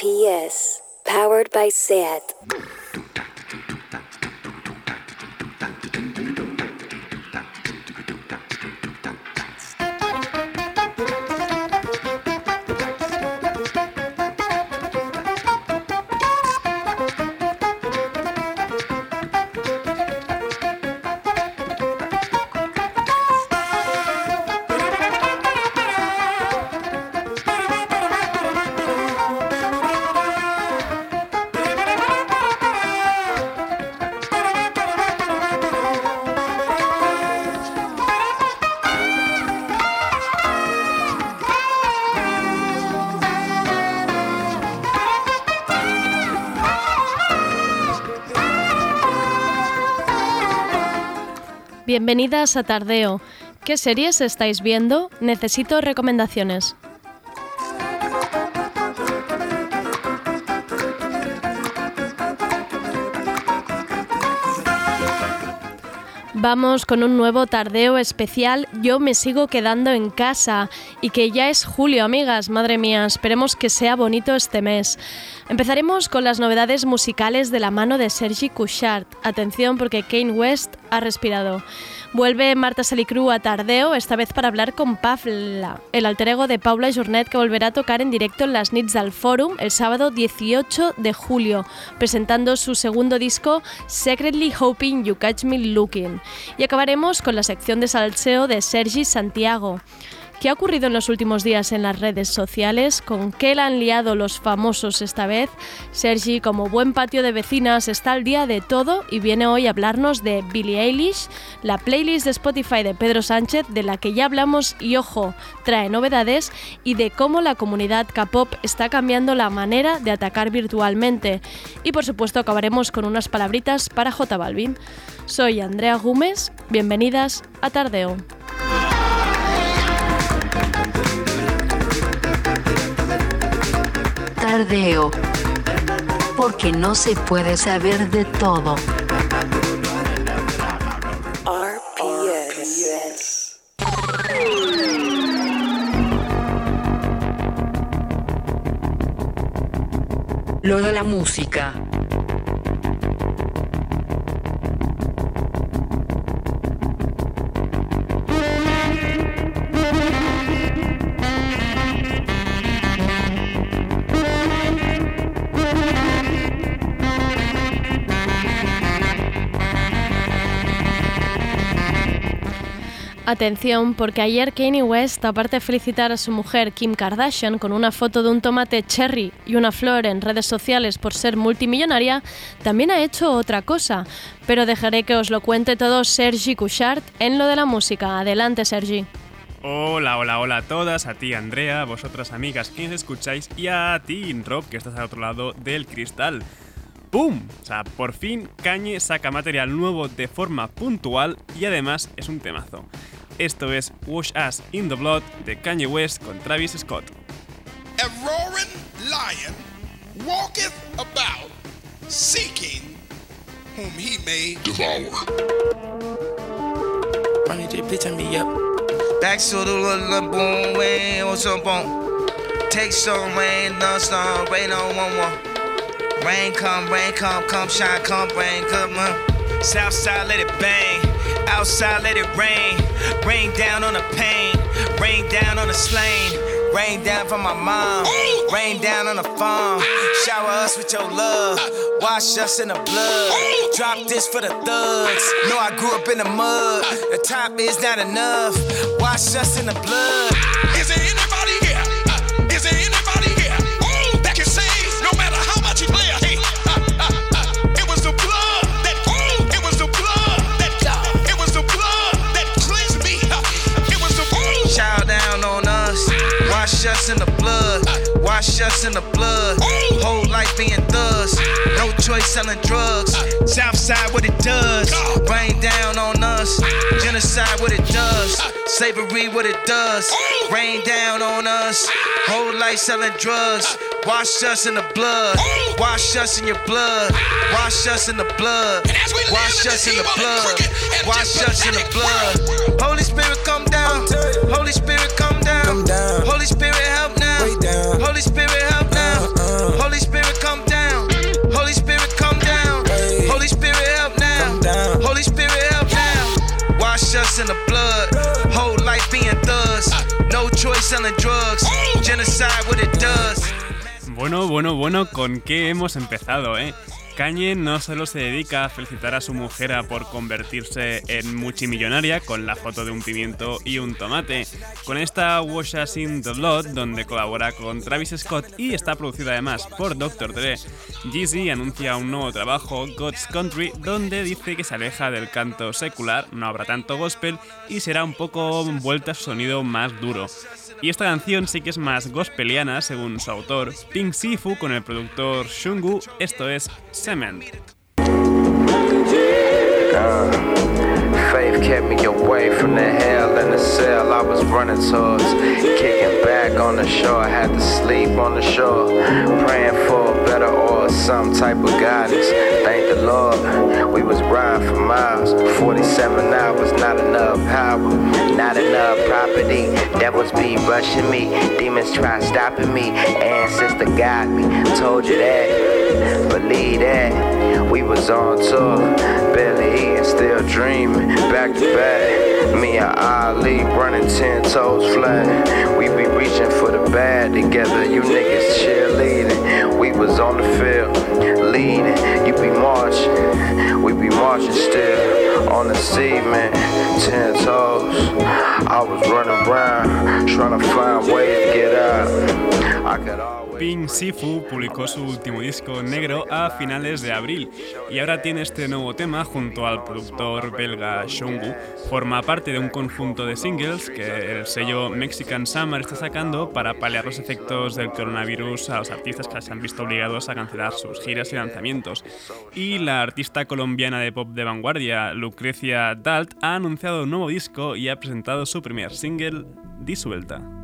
RPS, powered by SAT. Bienvenidas a Tardeo. ¿Qué series estáis viendo? Necesito recomendaciones. Vamos con un nuevo tardeo especial. Yo me sigo quedando en casa y que ya es julio, amigas. Madre mía, esperemos que sea bonito este mes. Empezaremos con las novedades musicales de la mano de Sergi Couchard. Atención porque Kane West ha respirado. Vuelve Marta Salicru a Tardeo, esta vez para hablar con Pafla, el alter ego de Paula Jornet que volverá a tocar en directo en las Nits del Forum el sábado 18 de julio, presentando su segundo disco Secretly Hoping You Catch Me Looking. Y acabaremos con la sección de salseo de Sergi Santiago. ¿Qué ha ocurrido en los últimos días en las redes sociales? ¿Con qué la han liado los famosos esta vez? Sergi, como buen patio de vecinas, está al día de todo y viene hoy a hablarnos de Billie Eilish, la playlist de Spotify de Pedro Sánchez, de la que ya hablamos y ojo, trae novedades, y de cómo la comunidad K-pop está cambiando la manera de atacar virtualmente. Y por supuesto acabaremos con unas palabritas para J Balvin. Soy Andrea Gómez, bienvenidas a Tardeo. Tardeo. Porque no se puede saber de todo. Lo de la música. Atención, porque ayer Kanye West, aparte de felicitar a su mujer Kim Kardashian con una foto de un tomate cherry y una flor en redes sociales por ser multimillonaria, también ha hecho otra cosa. Pero dejaré que os lo cuente todo Sergi Couchard en lo de la música. Adelante, Sergi. Hola, hola, hola a todas, a ti Andrea, vosotras amigas quienes escucháis y a ti Rob que estás al otro lado del cristal. ¡Pum! O sea, por fin Kanye saca material nuevo de forma puntual y además es un temazo. Esto es Wash Us in the Blood de Kanye West con Travis Scott. A roaring lion walketh about seeking whom he may devour. Money J, please me up. Back to the little boom, way on some bone. Take some rain, no storm, rain on one more. Rain come, rain come, come shine, come rain, come on. Southside, let it bang. Outside, let it rain. Rain down on the pain. Rain down on the slain. Rain down from my mom. Rain down on the farm. Shower us with your love. Wash us in the blood. Drop this for the thugs. Know I grew up in the mud. The top is not enough. Wash us in the blood. Is there us in the blood. Wash us in the blood. Whole life being thugs. No choice selling drugs. Southside, what it does. Rain down on us. Genocide, what it does. Slavery, what it does. Rain down on us. Whole life selling drugs. Wash us in the blood. Wash us in your blood. Wash us in the blood. Wash us in the blood. Wash us in the blood. Holy Spirit, come down. Holy Spirit, come come down. Holy Spirit, help now. Way down. Holy Spirit, help now. Uh, uh. Holy Spirit, come down. Holy Spirit, come down. Wait. Holy Spirit, help now. Down. Holy Spirit, help now. Wash us in the blood. Whole life being thugs. No choice selling drugs. Genocide, what it does. Bueno, bueno, bueno, con qué hemos empezado, eh. Kanye no solo se dedica a felicitar a su mujer por convertirse en multimillonaria con la foto de un pimiento y un tomate. Con esta Wash Us in the Blood, donde colabora con Travis Scott y está producida además por Dr. Dre, Jeezy anuncia un nuevo trabajo, God's Country, donde dice que se aleja del canto secular, no habrá tanto gospel y será un poco vuelta a su sonido más duro. Y esta canción sí que es más gospeliana, según su autor, Pink Sifu, con el productor Shungu. Esto es Cement. Faith kept me away from the hell and the cell I was running towards. Kicking back on the shore, I had to sleep on the shore. Praying for better or some type of guidance. The Lord, we was riding for miles. 47 hours, not enough power, not enough property. Devils be rushing me, demons try stopping me. Ancestor got me, told you that. Believe that, we was on tour, barely eating, still dreaming, back to back. Me and Ali running ten toes flat. We be reaching for the bad together. You niggas cheerleading. We was on the field, leading. You be marching, we be marching still on the cement, ten toes. I was running around trying to find ways to get out. I could always. Pink Sifu publicó su último disco negro a finales de abril y ahora tiene este nuevo tema junto al productor belga Shungu. Forma parte de un conjunto de singles que el sello Mexican Summer está sacando para paliar los efectos del coronavirus a los artistas que se han visto obligados a cancelar sus giras y lanzamientos. Y la artista colombiana de pop de vanguardia, Lucrecia Dalt, ha anunciado un nuevo disco y ha presentado su primer single, Disuelta.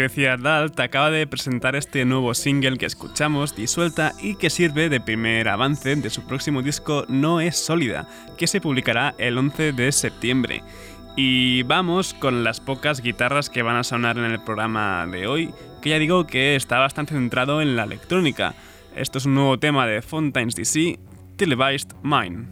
Lucrecia Dalt acaba de presentar este nuevo single que escuchamos, Disuelta, y que sirve de primer avance de su próximo disco No es sólida, que se publicará el 11 de septiembre. Y vamos con las pocas guitarras que van a sonar en el programa de hoy, que ya digo que está bastante centrado en la electrónica. Esto es un nuevo tema de Fontaines DC, Televised Mine.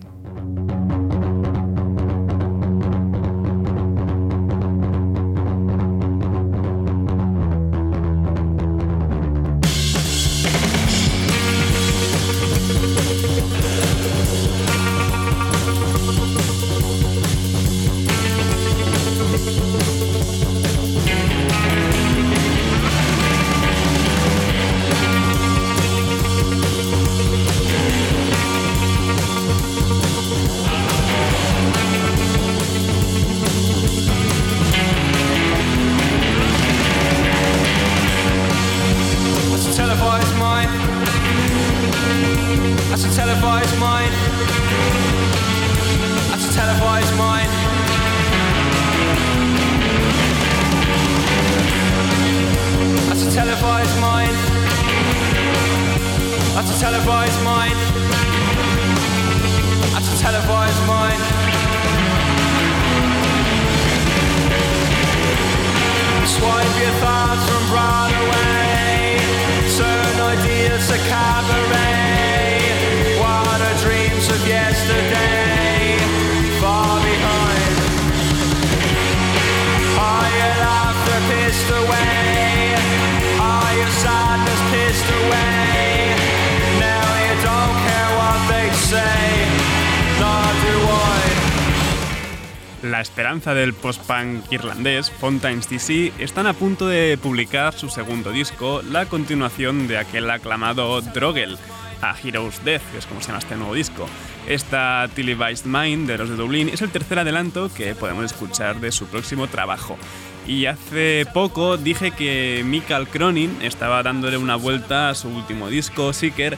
Del post-punk irlandés, Fontaine's DC, están a punto de publicar su segundo disco, la continuación de aquel aclamado Drogel, a Heroes Death, que es como se llama este nuevo disco. Esta Televised Mind de los de Dublín es el tercer adelanto que podemos escuchar de su próximo trabajo. Y hace poco dije que Mikael Cronin estaba dándole una vuelta a su último disco, Seeker,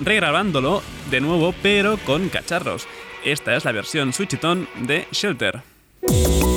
regrabándolo de nuevo, pero con cacharros. Esta es la versión switchitón de Shelter. The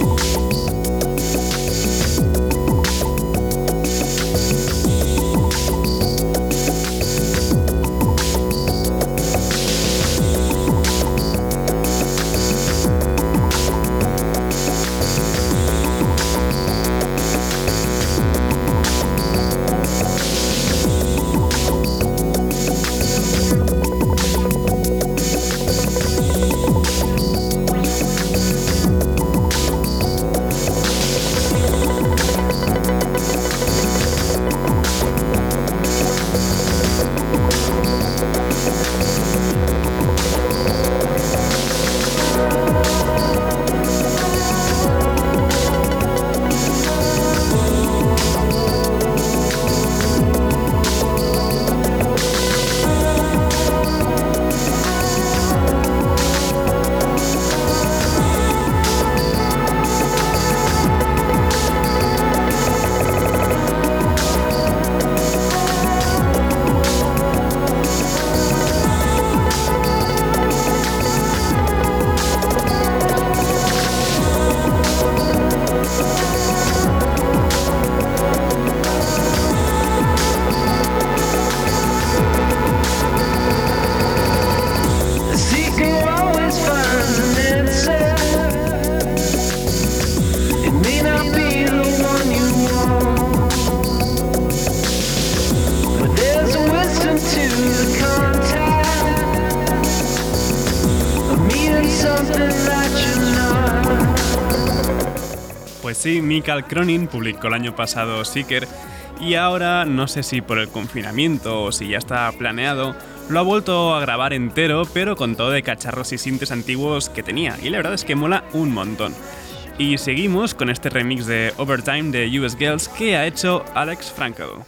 sí, Mikael Cronin publicó el año pasado Seeker y ahora, no sé si por el confinamiento o si ya está planeado, lo ha vuelto a grabar entero, pero con todo de cacharros y sintes antiguos que tenía, y la verdad es que mola un montón. Y seguimos con este remix de Overtime de US Girls que ha hecho Alex Franco.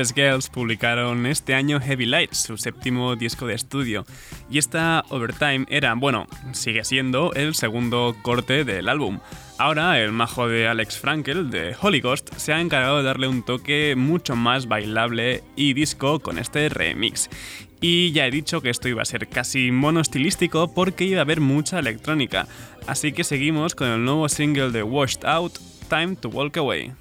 US Girls publicaron este año Heavy Lights, su séptimo disco de estudio, y esta Overtime era, bueno, sigue siendo el segundo corte del álbum. Ahora el majo de Alex Frankel, de Holy Ghost, se ha encargado de darle un toque mucho más bailable y disco con este remix. Y ya he dicho que esto iba a ser casi monoestilístico porque iba a haber mucha electrónica, así que seguimos con el nuevo single de Washed Out, Time to Walk Away.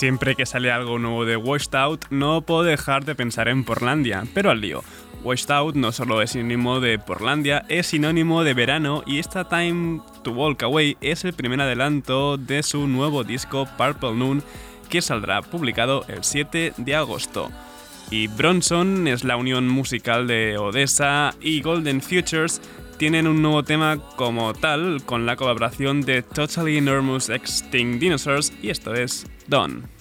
Siempre que sale algo nuevo de Washed Out, no puedo dejar de pensar en Portlandia, pero al lío. Washed Out no solo es sinónimo de Portlandia, es sinónimo de verano y esta Time to Walk Away es el primer adelanto de su nuevo disco Purple Noon que saldrá publicado el 7 de agosto. Y Bronson es la unión musical de Odessa y Golden Futures tienen un nuevo tema como tal con la colaboración de Totally Enormous Extinct Dinosaurs y esto es Dawn.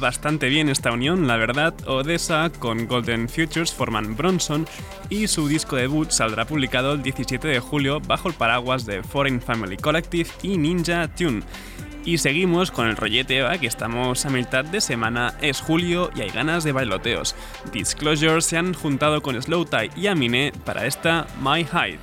Bastante bien esta unión, la verdad. Odessa con Golden Futures forman Bronson y su disco debut saldrá publicado el 17 de julio bajo el paraguas de Foreign Family Collective y Ninja Tune. Y seguimos con el rollete, ¿va? que estamos a mitad de semana, es julio y hay ganas de bailoteos. Disclosure se han juntado con Slow Tie y Aminé para esta My Hide.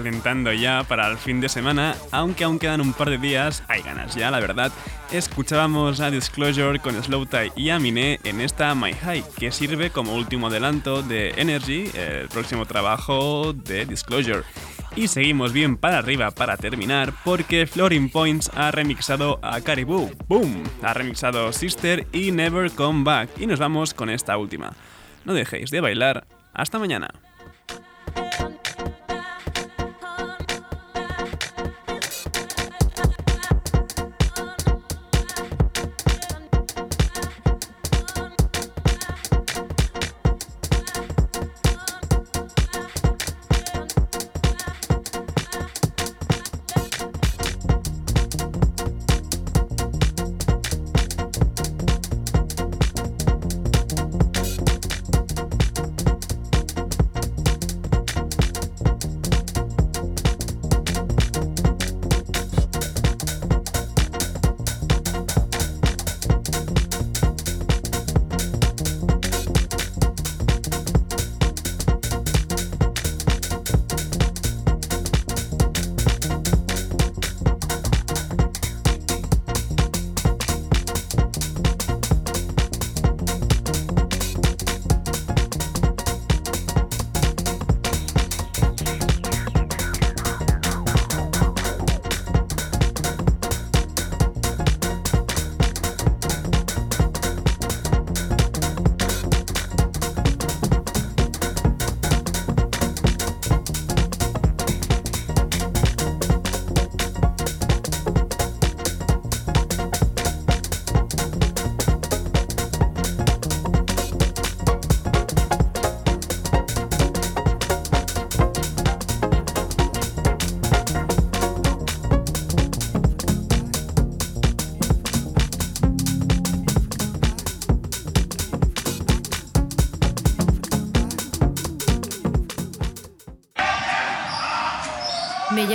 Calentando ya para el fin de semana, aunque aún quedan un par de días, hay ganas ya, la verdad. Escuchábamos a Disclosure con Slow Tie y Aminé en esta My High, que sirve como último adelanto de Energy, el próximo trabajo de Disclosure. Y seguimos bien para arriba para terminar, porque Floating Points ha remixado a Caribou. ¡Boom! Ha remixado Sister y Never Come Back. Y nos vamos con esta última. No dejéis de bailar. Hasta mañana.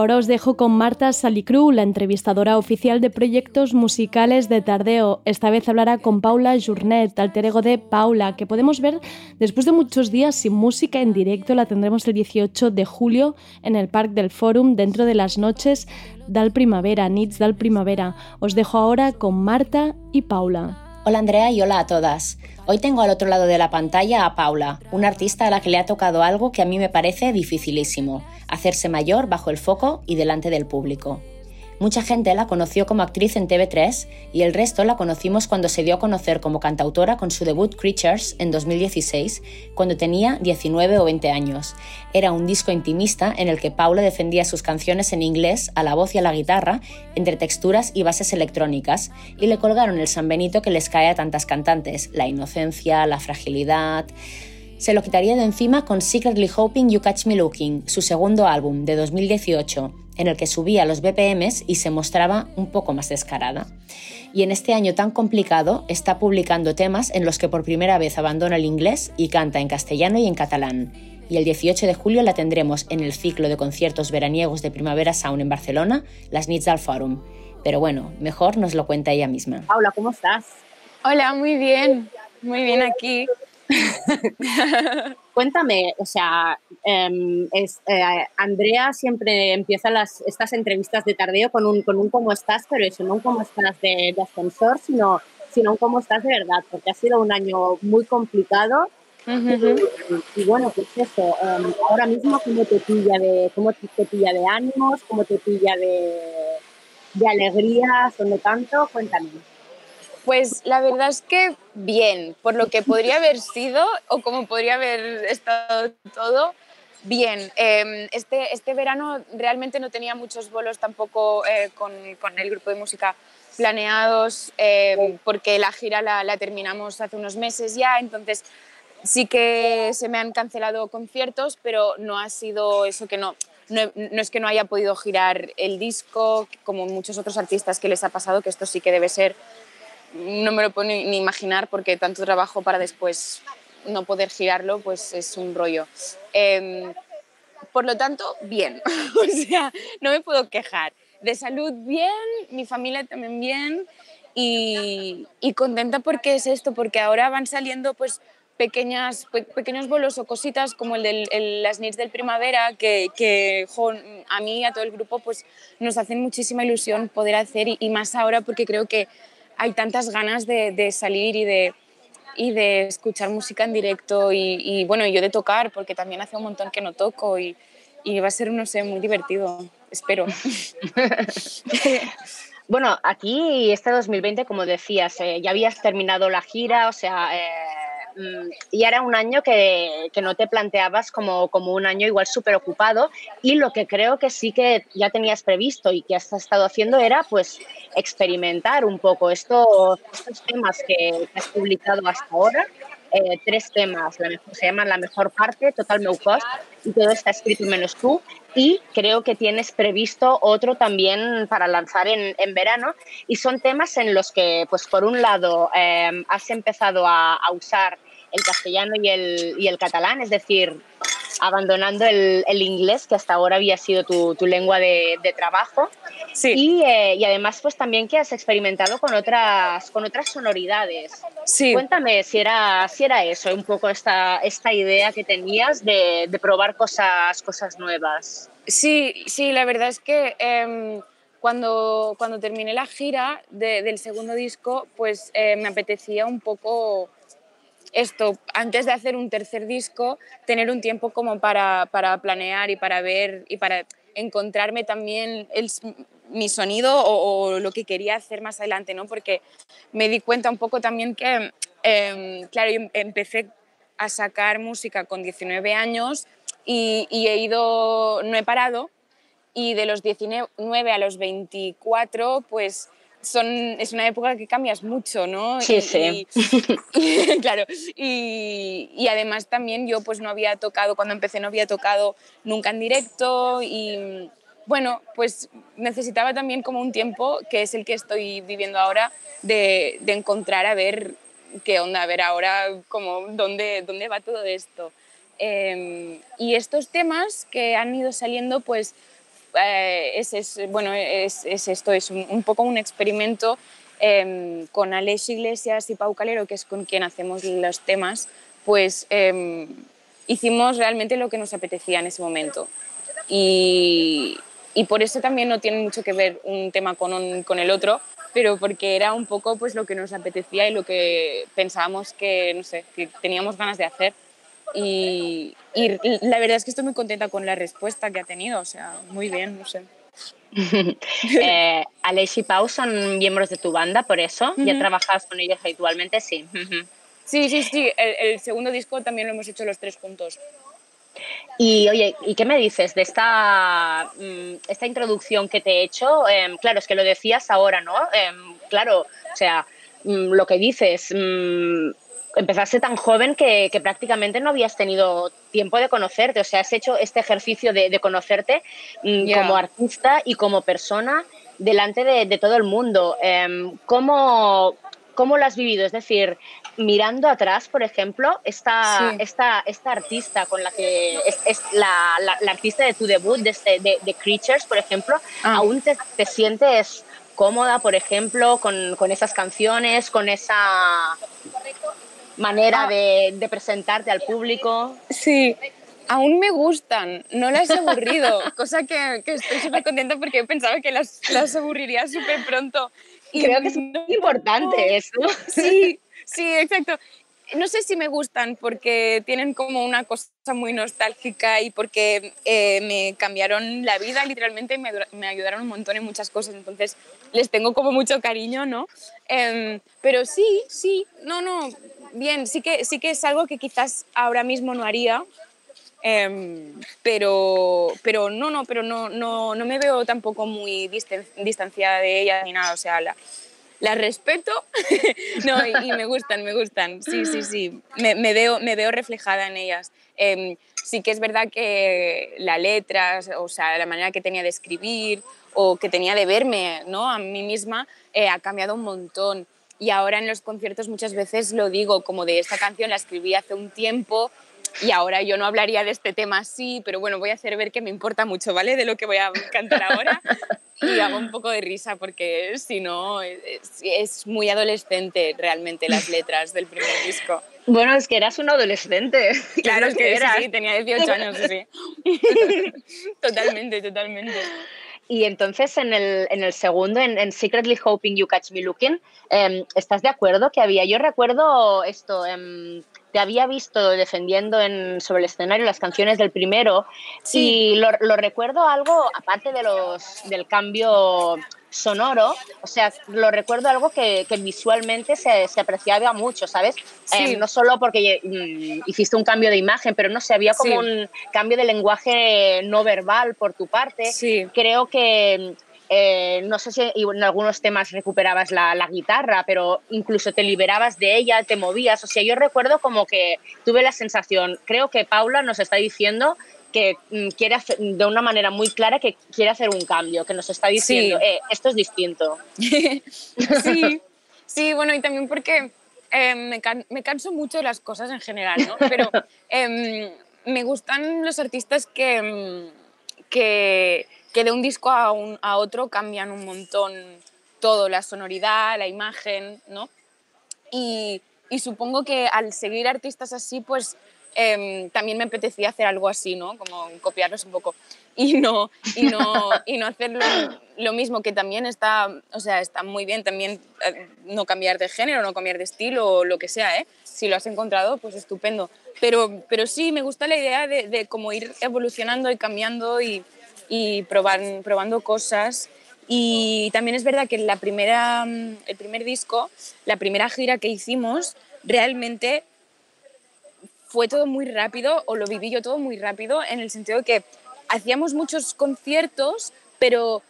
ahora os dejo con Marta Salicru, la entrevistadora oficial de proyectos musicales de Tardeo. Esta vez hablará con Paula Journet, alter ego de Paula, que podemos ver después de muchos días sin música en directo. La tendremos el 18 de julio en el Parc del Fórum, dentro de las noches del Primavera, Nits del Primavera. Os dejo ahora con Marta y Paula. Hola Andrea y hola a todas. Hoy tengo al otro lado de la pantalla a Paula, una artista a la que le ha tocado algo que a mí me parece dificilísimo, hacerse mayor bajo el foco y delante del público. Mucha gente la conoció como actriz en TV3 y el resto la conocimos cuando se dio a conocer como cantautora con su debut Creatures en 2016, cuando tenía 19 o 20 años. Era un disco intimista en el que Paula defendía sus canciones en inglés a la voz y a la guitarra, entre texturas y bases electrónicas, y le colgaron el San Benito que les cae a tantas cantantes, la inocencia, la fragilidad... Se lo quitaría de encima con Secretly Hoping You Catch Me Looking, su segundo álbum de 2018, en el que subía los BPMs y se mostraba un poco más descarada. Y en este año tan complicado está publicando temas en los que por primera vez abandona el inglés y canta en castellano y en catalán. Y el 18 de julio la tendremos en el ciclo de conciertos veraniegos de Primavera Sound en Barcelona, las Nits del Forum. Pero bueno, mejor nos lo cuenta ella misma. Paula, ¿cómo estás? Hola, muy bien. Muy bien aquí. Cuéntame, o sea, em, es, eh, Andrea siempre empieza las, estas entrevistas de tardeo con un, con un cómo estás, pero eso, no un cómo estás de, de ascensor, sino, sino un cómo estás de verdad, porque ha sido un año muy complicado. y, y bueno, pues eso, em, ahora mismo cómo te pilla de, cómo te, te pilla de ánimos, cómo te pilla de, de alegrías o no tanto, cuéntame. Pues la verdad es que bien, por lo que podría haber sido o como podría haber estado todo, bien. Eh, este, este verano realmente no tenía muchos bolos tampoco eh, con, con, el grupo de música planeados eh, porque la gira la, la, terminamos hace unos meses ya, entonces sí que se me han cancelado conciertos, pero no ha sido eso que no, no, no, es que no haya podido girar el disco, como muchos otros artistas que les ha pasado, que esto sí que debe ser no me lo puedo ni, imaginar porque tanto trabajo para después no poder girarlo, pues es un rollo. Eh, por lo tanto, bien, o sea, no me puedo quejar. De salud bien, mi familia también bien y, y contenta porque es esto, porque ahora van saliendo pues pequeñas, pe pequeños bolos o cositas como el de las NITs del primavera que, a mí y a todo el grupo pues nos hacen muchísima ilusión poder hacer y más ahora porque creo que hay tantas ganas de, salir y de, y de escuchar música en directo y, y, bueno, yo de tocar, porque también hace un montón que no toco y, y va a ser, no sé, muy divertido, espero. bueno, aquí este 2020, como decías, eh, ya habías terminado la gira, o sea, eh, y era un año que, que, no te planteabas como, como un año igual súper ocupado y lo que creo que sí que ya tenías previsto y que has estado haciendo era pues experimentar un poco esto, estos temas que has publicado hasta ahora. Eh, tres temas, la mejor, se llaman La mejor parte, Total No Cost, y todo está escrito menos tú. Y creo que tienes previsto otro también para lanzar en, en verano. Y son temas en los que, pues por un lado, eh, has empezado a, a usar el castellano y el, y el catalán, es decir, abandonando el, el, inglés, que hasta ahora había sido tu, tu lengua de, de, trabajo. Sí. Y, eh, y, además, pues también que has experimentado con otras, con otras sonoridades. Sí. Cuéntame si era, si era eso, un poco esta, esta idea que tenías de, de probar cosas, cosas nuevas. Sí, sí, la verdad es que... Eh, cuando, cuando terminé la gira de, del segundo disco, pues eh, me apetecía un poco esto, antes de hacer un tercer disco, tener un tiempo como para, para planear y para ver y para encontrarme también el, mi sonido o, lo que quería hacer más adelante, ¿no? Porque me di cuenta un poco también que, eh, claro, yo empecé a sacar música con 19 años, y, y he ido, no he parado y de los 19 a los 24 pues son, es una época que cambias mucho, ¿no? Sí, Y- sí. y- claro, y, y además también yo pues no había tocado, cuando empecé no había tocado nunca en directo y bueno, pues necesitaba también como un tiempo, que es el que estoy viviendo ahora, de, de encontrar a ver qué onda, a ver ahora como dónde, dónde va todo esto. Eh, y estos temas que han ido saliendo, pues eh, es, es- bueno, es, es esto, es un, poco un experimento eh, con Alex Iglesias y Pau Calero, que es con quien hacemos los temas, pues eh, hicimos realmente lo que nos apetecía en ese momento. Y, y por eso también no tiene mucho que ver un tema con, con el otro, pero porque era un poco pues lo que nos apetecía y lo que pensábamos que, no sé, que teníamos ganas de hacer. Y, y la verdad es que estoy muy contenta con la respuesta que ha tenido, o sea, muy bien, no sé. eh, Aleix y Pau son miembros de tu banda, por eso. ¿Ya trabajas con ellos habitualmente? Sí. Sí, sí, sí, el, el segundo disco también lo hemos hecho los tres juntos. Y oye, ¿y qué me dices de esta, mm, esta introducción que te he hecho? Em, claro, es que lo decías ahora, ¿no? Em, claro, o sea, mm, lo que dices, mm, empezaste tan joven que, que prácticamente no habías tenido tiempo de conocerte, o sea, has hecho este ejercicio de, de conocerte mm, como artista y como persona delante de, de todo el mundo. Em, ¿cómo, ¿Cómo lo has vivido? Es decir, mirando atrás, por ejemplo, esta, Sí. esta, esta artista con la que es, es la, la- la artista de tu debut, de, este- de, de Creatures, por ejemplo, Ah. ¿aún te, te sientes cómoda, por ejemplo, con, con esas canciones, con esa manera Ah. de, de presentarte al público? Sí, aún me gustan, no las he aburrido, cosa que, que estoy súper contenta porque yo pensaba que las, las aburriría súper pronto. Y Creo que es muy importante eso. Sí, sí, exacto. No sé si me gustan porque tienen como una cosa muy nostálgica y porque eh, me cambiaron la vida literalmente me, me ayudaron un montón en muchas cosas, entonces les tengo como mucho cariño, ¿no? Em, pero sí, sí, no, no, bien, sí que, sí que es algo que quizás ahora mismo no haría, em, pero, pero no, no, pero no, no, no me veo tampoco muy distan- distanciada de ella ni nada, o sea, la, las respeto no, y, me gustan, me gustan, sí, sí, sí, me, me veo, me veo reflejada en ellas. Em, sí que es verdad que la letra, o sea, la manera que tenía de escribir o que tenía de verme ¿no? a mí misma eh, ha cambiado un montón. Y ahora en los conciertos muchas veces lo digo, como de esta canción la escribí hace un tiempo y ahora yo no hablaría de este tema así, pero bueno, voy a hacer ver que me importa mucho, ¿vale? De lo que voy a cantar ahora. Y hago un poco de risa porque si no, es, es muy adolescente realmente las letras del primer disco. Bueno, es que eras un adolescente. Claro, es que sí, eras. sí, tenía 18 años, sí. Totalmente, totalmente. Y entonces en el, en el segundo, en, en Secretly Hoping You Catch Me Looking, em, ¿estás de acuerdo que había? Yo recuerdo esto, em, te había visto defendiendo en, sobre el escenario las canciones del primero Sí. y lo, lo recuerdo algo, aparte de los, del cambio sonoro, o sea, lo recuerdo algo que, que visualmente se, se apreciaba mucho, ¿sabes? Sí. Em, no solo porque mm, hiciste un cambio de imagen, pero no sé, había como Sí. un cambio de lenguaje no verbal por tu parte. Sí. Creo que, eh, no sé si en algunos temas recuperabas la, la guitarra, pero incluso te liberabas de ella, te movías. O sea, yo recuerdo como que tuve la sensación, creo que Paula nos está diciendo que mm, quiere hacer, de una manera muy clara que quiere hacer un cambio, que nos está diciendo, Sí. "Eh, esto es distinto. Sí, sí, bueno, y también porque eh, me, can- me canso mucho de las cosas en general, ¿no? Pero em, me gustan los artistas que, em, que, que de un disco a, un- a otro cambian un montón todo, la sonoridad, la imagen, ¿no? Y, y supongo que al seguir artistas así, pues em, también me apetecía hacer algo así, ¿no? Como copiarlos un poco. Y no, y no, y no hacer lo, mismo, que también está, o sea, está muy bien también eh, no cambiar de género, no cambiar de estilo o lo que sea, ¿eh? Si lo has encontrado, pues estupendo. Pero, pero sí, me gusta la idea de, de ir evolucionando y cambiando y, y probar, probando cosas. Y también es verdad que la primera, el primer disco, la primera gira que hicimos, realmente fue todo muy rápido, o lo viví yo todo muy rápido, en el sentido de que hacíamos muchos conciertos, pero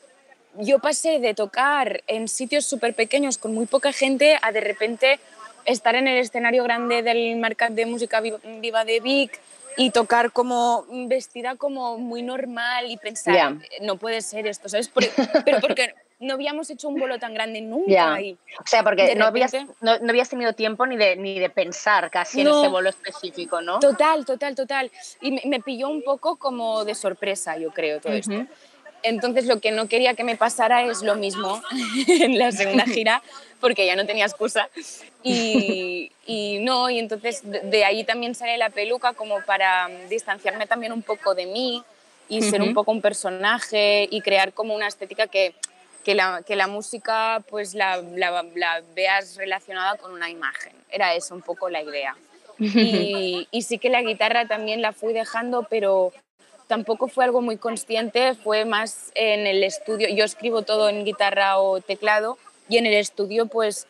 yo pasé de tocar en sitios súper pequeños con muy poca gente a de repente estar en el escenario grande del Mercat de Música Vi- Viva de Vic y tocar como vestida como muy normal y pensar, no puede ser esto, ¿sabes? Por- pero porque no habíamos hecho un bolo tan grande nunca. Ya. y O sea, porque no habías, no, no habías tenido tiempo ni de, ni de pensar casi No. en ese bolo específico, ¿no? Total, total, total. Y me, me pilló un poco como de sorpresa, yo creo, todo esto. Entonces lo que no quería que me pasara es lo mismo en la segunda gira, porque ya no tenía excusa. Y, y no, y entonces de, de ahí también sale la peluca como para mm, distanciarme también un poco de mí y ser un poco un personaje y crear como una estética que, que, la, que la música pues la, veas relacionada con una imagen. Era eso un poco la idea. Y, y sí que la guitarra también la fui dejando, pero tampoco fue algo muy consciente, fue más en el estudio. Yo escribo todo en guitarra o teclado y en el estudio pues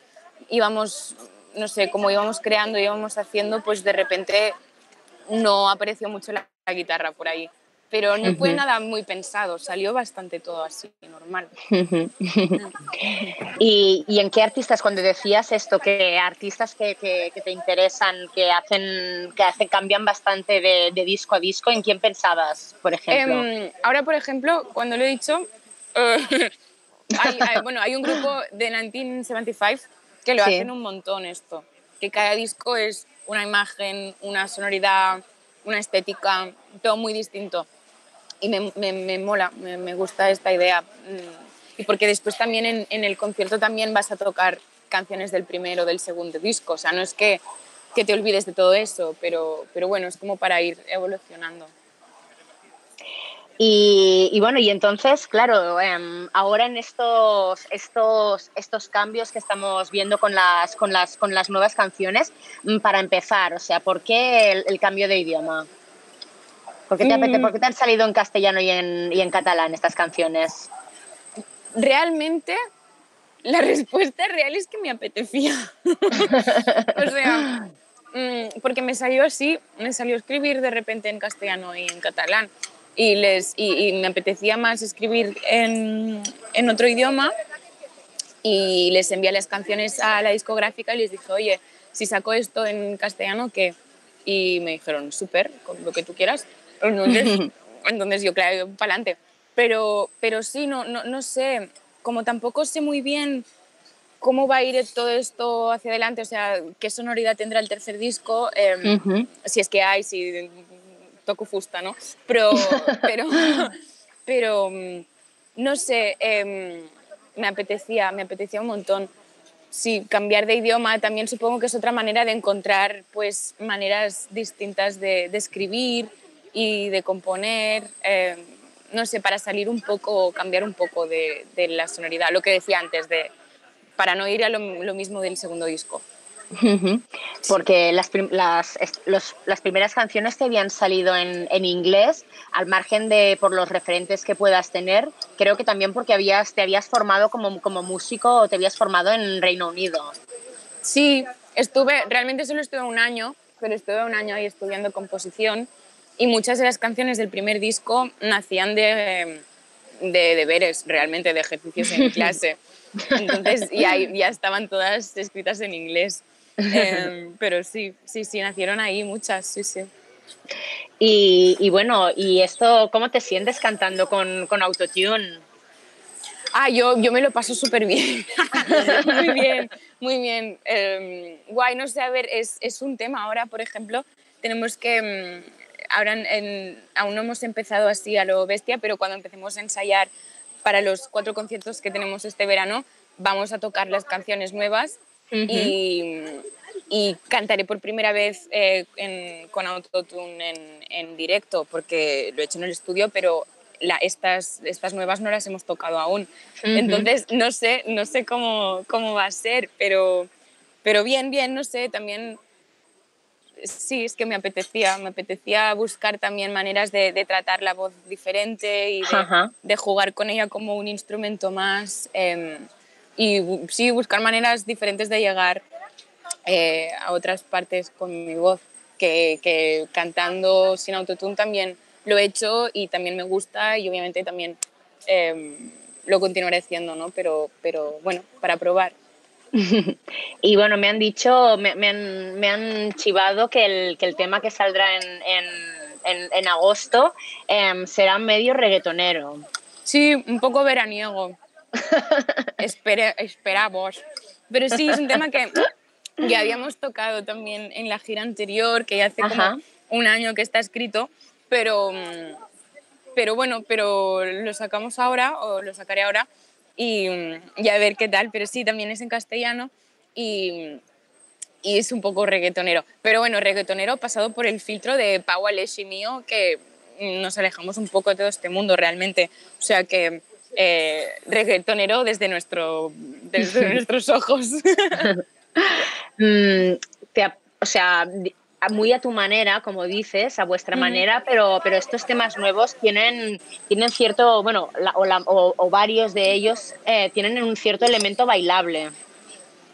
íbamos, no sé, como íbamos creando, íbamos haciendo, pues de repente no apareció mucho la guitarra por ahí. Pero no fue nada muy pensado, salió bastante todo así, normal. ¿Y, y en qué artistas, cuando decías esto, que artistas que, que- que te interesan, que hacen, que hacen, cambian bastante de, de disco a disco, ¿en quién pensabas, por ejemplo? Em, ahora, por ejemplo, cuando lo he dicho, eh, hay, hay- bueno, hay un grupo de 1975 que lo Sí. hacen un montón esto, que cada disco es una imagen, una sonoridad, una estética, todo muy distinto. Y me, me- me mola, me, me gusta esta idea. Mm, Y porque después también en, en el concierto también vas a tocar canciones del primero del segundo disco. O sea, no es que, que te olvides de todo eso, pero, pero bueno, es como para ir evolucionando. Y, y bueno, y entonces, claro, em, ahora en estos, estos, estos cambios que estamos viendo con las, con las, con las nuevas canciones, mm, para empezar, o sea, ¿por qué el, el cambio de idioma? ¿Por qué, te apete- Mm. por qué te han salido en castellano y en, y en catalán estas canciones? realmente la respuesta real es que me apetecía. o sea, mm, porque me salió así, me salió escribir de repente en castellano y en catalán. Y, les, y, y me apetecía más escribir en, en otro idioma y les envié las canciones a la discográfica y les dije, oye, si saco esto en castellano, ¿qué? Y me dijeron, súper, con lo que tú quieras. Entonces, entonces yo, claro, para adelante. Pero, pero sí, no, no, no sé, como tampoco sé muy bien cómo va a ir todo esto hacia adelante, o sea, qué sonoridad tendrá el tercer disco, eh, Ujú. si es que hay, si toco fusta, ¿no? Pero, pero, pero no sé, em, me apetecía, me apetecía un montón. Sí, cambiar de idioma también supongo que es otra manera de encontrar pues maneras distintas de, de escribir y de componer, em, no sé, para salir un poco, cambiar un poco de, de la sonoridad, lo que decía antes, de, para no ir a lo, lo mismo del segundo disco. Porque las, las, los- las primeras canciones te habían salido en, en inglés, al margen de por los referentes que puedas tener, creo que también porque habías, te habías formado como, como músico o te habías formado en Reino Unido. Sí, estuve, realmente solo estuve un año, pero estuve un año ahí estudiando composición y muchas de las canciones del primer disco nacían de, de deberes, realmente, de ejercicios en clase. Entonces ya, ya estaban todas escritas en inglés. Eh, pero sí, sí, sí, nacieron ahí muchas, sí, sí. Y, y bueno, ¿y esto cómo te sientes cantando con, con autotune? Ah, yo, yo me lo paso súper bien. muy bien, muy bien. Eh, guay, no sé, a ver, es, es un tema ahora, por ejemplo, tenemos que... Ahora en- aún no hemos empezado así a lo bestia, pero cuando empecemos a ensayar para los cuatro conciertos que tenemos este verano, vamos a tocar las canciones nuevas y, y cantaré por primera vez eh, en- con autotune en, en directo, porque lo he hecho en el estudio, pero la- estas, estas nuevas no las hemos tocado aún. Ujú. Entonces, no sé, no sé cómo, cómo va a ser, pero, pero bien, bien, no sé, también sí, es que me apetecía, me apetecía buscar también maneras de, de tratar la voz diferente y de, de jugar con ella como un instrumento más em, y sí, buscar maneras diferentes de llegar eh, a otras partes con mi voz. que, que cantando sin autotune también lo he hecho y también me gusta y obviamente también eh, lo continuaré haciendo, ¿no? Pero, pero bueno, para probar. Y bueno, me han dicho, me, me han, me han chivado que el, que el tema que saldrá en, en, en, en agosto em, será medio reggaetonero. Sí, un poco veraniego. Espere, esperamos. Pero sí, es un tema que ya habíamos tocado también en la gira anterior, que ya hace Ajá. como un año que está escrito, pero, mm, pero bueno, pero lo sacamos ahora, o lo sacaré ahora, y, y a ver qué tal. Pero sí, también es en castellano y, y es un poco reggaetonero. Pero bueno, reggaetonero pasado por el filtro de Pau Alessi mío, que nos alejamos un poco de todo este mundo realmente. O sea que eh, reggaetonero desde, nuestro, desde nuestros ojos. Mm, te o sea, muy a tu manera, como dices, a vuestra manera, pero, pero estos temas nuevos tienen, tienen cierto, bueno, la- o, la- o- o varios de ellos eh, tienen un cierto elemento bailable.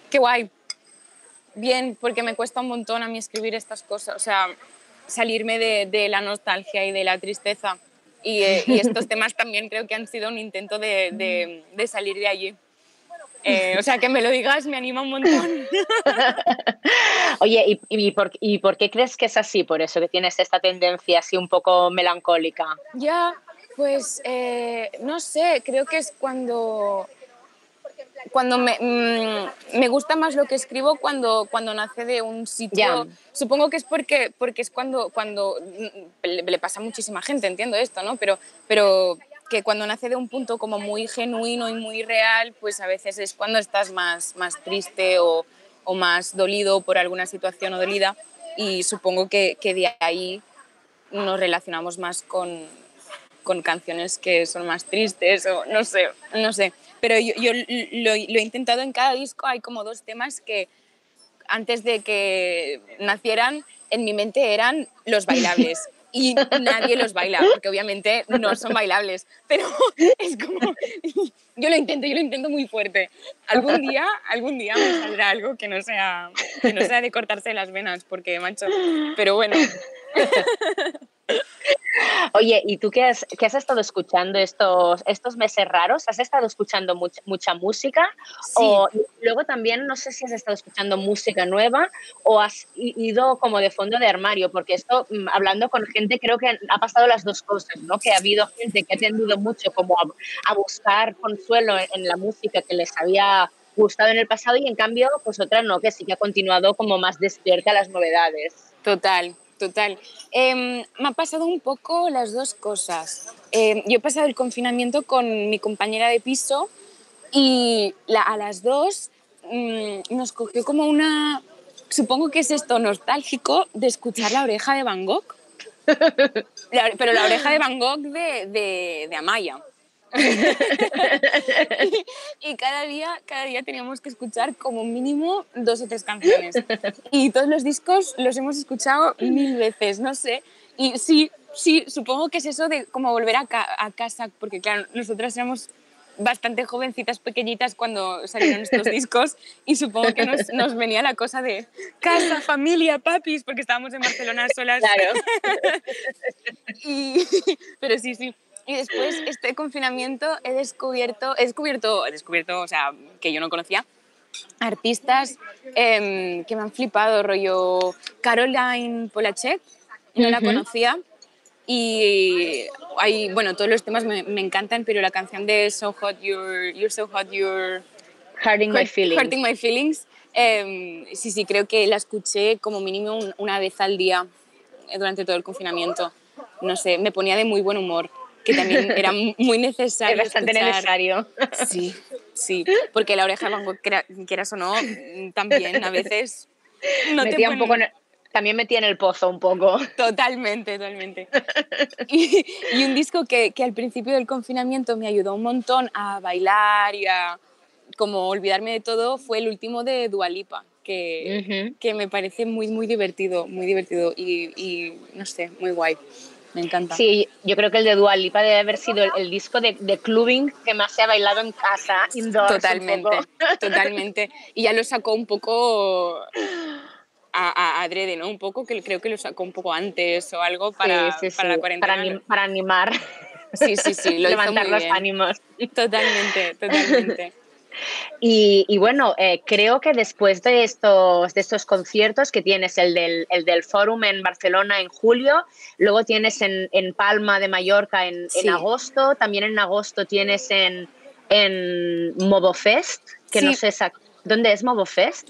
Qué guay. Bien, porque me cuesta un montón a mí escribir estas cosas, o sea, salirme de, de la nostalgia y de la tristeza. Y, eh, y estos temas también creo que han sido un intento de, de- de salir de allí. Eh, o sea, que me lo digas me anima un montón. Oye, ¿y, y por, ¿y por qué crees que es así? Por eso que tienes esta tendencia así un poco melancólica. Ya, pues eh, no sé, creo que es cuando, cuando me, mm, me gusta más lo que escribo cuando, cuando nace de un sitio. Supongo que es porque, porque es cuando, cuando mm, le, le pasa a muchísima gente, entiendo esto, ¿no? Pero, pero que cuando nace de un punto como muy genuino y muy real, pues a veces es cuando estás más, más triste o, o más dolido por alguna situación o dolida. Y supongo que, que de ahí nos relacionamos más con, con canciones que son más tristes o no sé, no sé. Pero yo, yo lo, lo he intentado en cada disco, hay como dos temas que antes de que nacieran en mi mente eran los bailables. Y nadie los baila, porque obviamente no son bailables. Pero es como. Yo lo intento, yo lo intento muy fuerte. Algún día, algún día me saldrá algo que no sea, que no sea de cortarse las venas, porque, macho. Pero bueno. Oye, ¿y tú qué has, qué has estado escuchando estos, estos meses raros? ¿Has estado escuchando mucha, mucha música? O y luego también, no sé si has estado escuchando música nueva o has ido como de fondo de armario, porque esto, mm, hablando con gente, creo que ha pasado las dos cosas, ¿no? Que ha habido gente que ha tendido mucho como a, a buscar consuelo en, en la música que les había gustado en el pasado y en cambio, pues otra no, que sí que ha continuado como más despierta a las novedades. Total, total. Em, me ha pasado un poco las dos cosas. Em, yo he pasado el confinamiento con mi compañera de piso y la- a las dos mm, nos cogió como una, supongo que es esto nostálgico, de escuchar la oreja de Van Gogh. La- pero la oreja de Van Gogh de, de, de Amaya. Y, y cada día, cada día teníamos que escuchar como mínimo dos o tres canciones. Y todos los discos los hemos escuchado mil veces, no sé. Y sí, sí, supongo que es eso de como volver a, ca- a casa, porque claro, nosotras éramos bastante jovencitas, pequeñitas cuando salieron estos discos y supongo que nos, nos venía la cosa de casa, familia, papis, porque estábamos en Barcelona solas. Claro. Y- pero sí, sí. Y después, este confinamiento, he descubierto, he descubierto, he descubierto, o sea, que yo no conocía, artistas em, que me han flipado, rollo Caroline Polachek, no la Ujú. conocía. Y hay, bueno, todos los temas me, me encantan, pero la canción de So Hot You're, You're So Hot You're... Hurting My Feelings. Hurting My Feelings. em, sí, sí, creo que la escuché como mínimo un- una vez al día eh, durante todo el confinamiento. No sé, me ponía de muy buen humor, que también era mu- muy necesario. Es bastante escuchar. necesario. Sí, sí, porque la oreja de Van Gogh, quieras o no, también a veces no te Metía un poco en el- también metía en el pozo un poco. Totalmente, totalmente. Y, y un disco que, que al principio del confinamiento me ayudó un montón a bailar y a como olvidarme de todo fue el último de Dualipa, que, que me parece muy, muy divertido, muy divertido y, y, no sé, muy guay. Me encanta. Sí, yo creo que el de Dua Lipa debe haber sido el, el disco de, de clubbing que más se ha bailado en casa, indoors. Totalmente, totalmente. Y ya lo sacó un poco a, a- adrede, ¿no? Un poco, que creo que lo sacó un poco antes o algo para, Sí, sí, para la cuarentena. para, anim- para animar. Sí, sí, sí, lo hizo levantar muy los bien. ánimos. Totalmente, totalmente. Y, y bueno, eh, creo que después de estos, de estos conciertos que tienes, el del, el del Fórum en Barcelona en julio, luego tienes en, en Palma de Mallorca en, Sí. en agosto, también en agosto tienes en, en Mobofest, que no sé exact- ¿Dónde es Mobofest?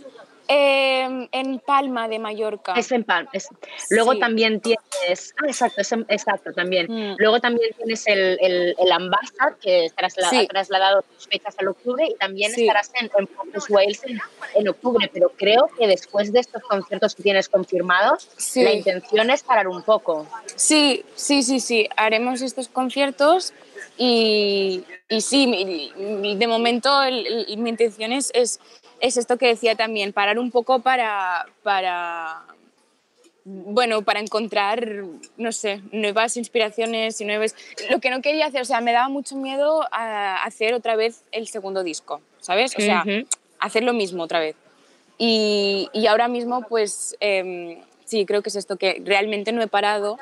Eh, en Palma de Mallorca. Es en Palma. es- Luego Sí. también tienes. Ah, exacto, es exacto, también. Mm. Luego también tienes el, el, el Ambassad, que trasla- Sí. ha trasladado sus fechas al octubre, y también Sí. estarás en, en Portus Wales en, en octubre. Pero creo que después de estos conciertos que tienes confirmados, la intención es parar un poco. Sí, sí, sí, sí. Haremos estos conciertos y, y sí, de momento el- mi intención es, es, es esto que decía también, parar un poco para, para, bueno, para encontrar, no sé, nuevas inspiraciones y nuevas... Lo que no quería hacer, o sea, me daba mucho miedo a hacer otra vez el segundo disco, ¿sabes? O sea, hacer lo mismo otra vez. Y, y ahora mismo, pues em, sí, creo que es esto, que realmente no he parado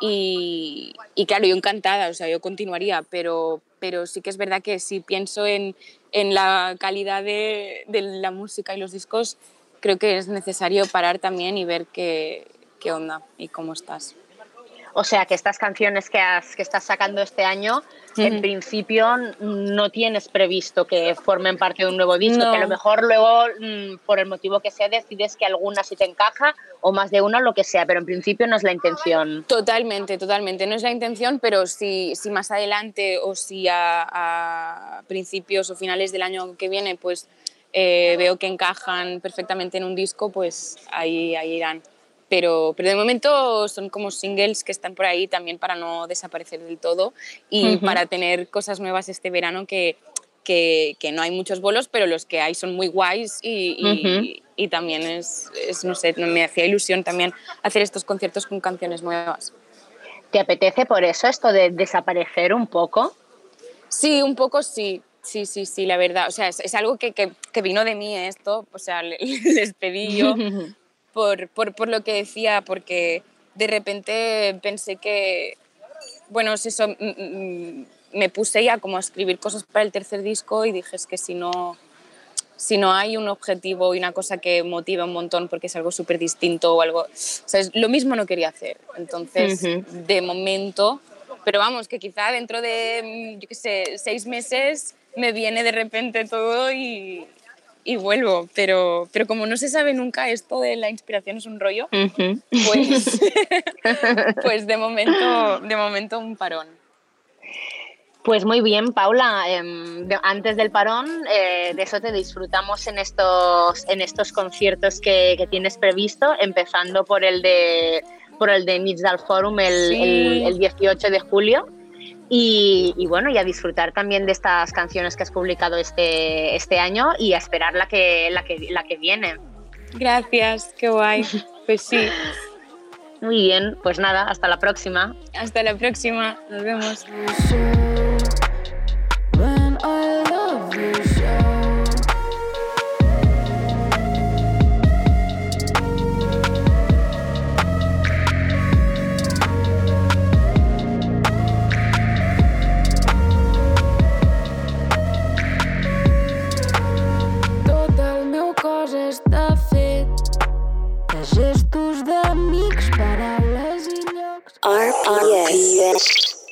y, y claro, yo encantada, o sea, yo continuaría, pero, pero sí que es verdad que si pienso en, en la calidad de, la música y los discos, creo que es necesario parar también y ver qué onda y cómo estás. O sea, que estas canciones que, has, que estás sacando este año, en Ujú. principio no tienes previsto que formen parte de un nuevo disco, No. que a lo mejor luego, mm, por el motivo que sea, decides que alguna sí te encaja o más de una, lo que sea, pero en principio no es la intención. Totalmente, totalmente. No es la intención, pero si, si más adelante o si a, a principios o finales del año que viene, pues eh, veo que encajan perfectamente en un disco, pues ahí, ahí irán. Pero, pero de momento son como singles que están por ahí también para no desaparecer del todo y Ujú. para tener cosas nuevas este verano que, que, que no hay muchos bolos, pero los que hay son muy guays y, y- y también es, es, no sé, me hacía ilusión también hacer estos conciertos con canciones nuevas. ¿Te apetece por eso esto de desaparecer un poco? Sí, un poco sí. Sí, sí, sí, la verdad. O sea, es, es algo que, que, que vino de mí esto. O sea, le- les pedí yo por, por, por lo que decía, porque de repente pensé que, bueno, es eso, me puse ya como a escribir cosas para el tercer disco y dije, es que si no, si no hay un objetivo y una cosa que motiva un montón porque es algo súper distinto o algo, o sea, es- lo mismo no quería hacer. Entonces, Ujú. de momento, pero vamos, que quizá dentro de, yo qué sé, seis meses me viene de repente todo y, y vuelvo. Pero, pero como no se sabe nunca esto de la inspiración es un rollo, pues, pues de, momento, de momento un parón. Pues muy bien, Paula. em, antes del parón, eh, de eso te disfrutamos en estos, en estos conciertos que, que tienes previsto, empezando por el de por el de del Forum el, Sí. el- el 18 de julio. Y, y bueno, y a disfrutar también de estas canciones que has publicado este, este año y a esperar la que, la que, la que viene. Gracias, qué guay. Pues sí. Muy bien, pues nada, hasta la próxima. Hasta la próxima, nos vemos. Està fet de gestos d'amics, paraules i llocs. RPS.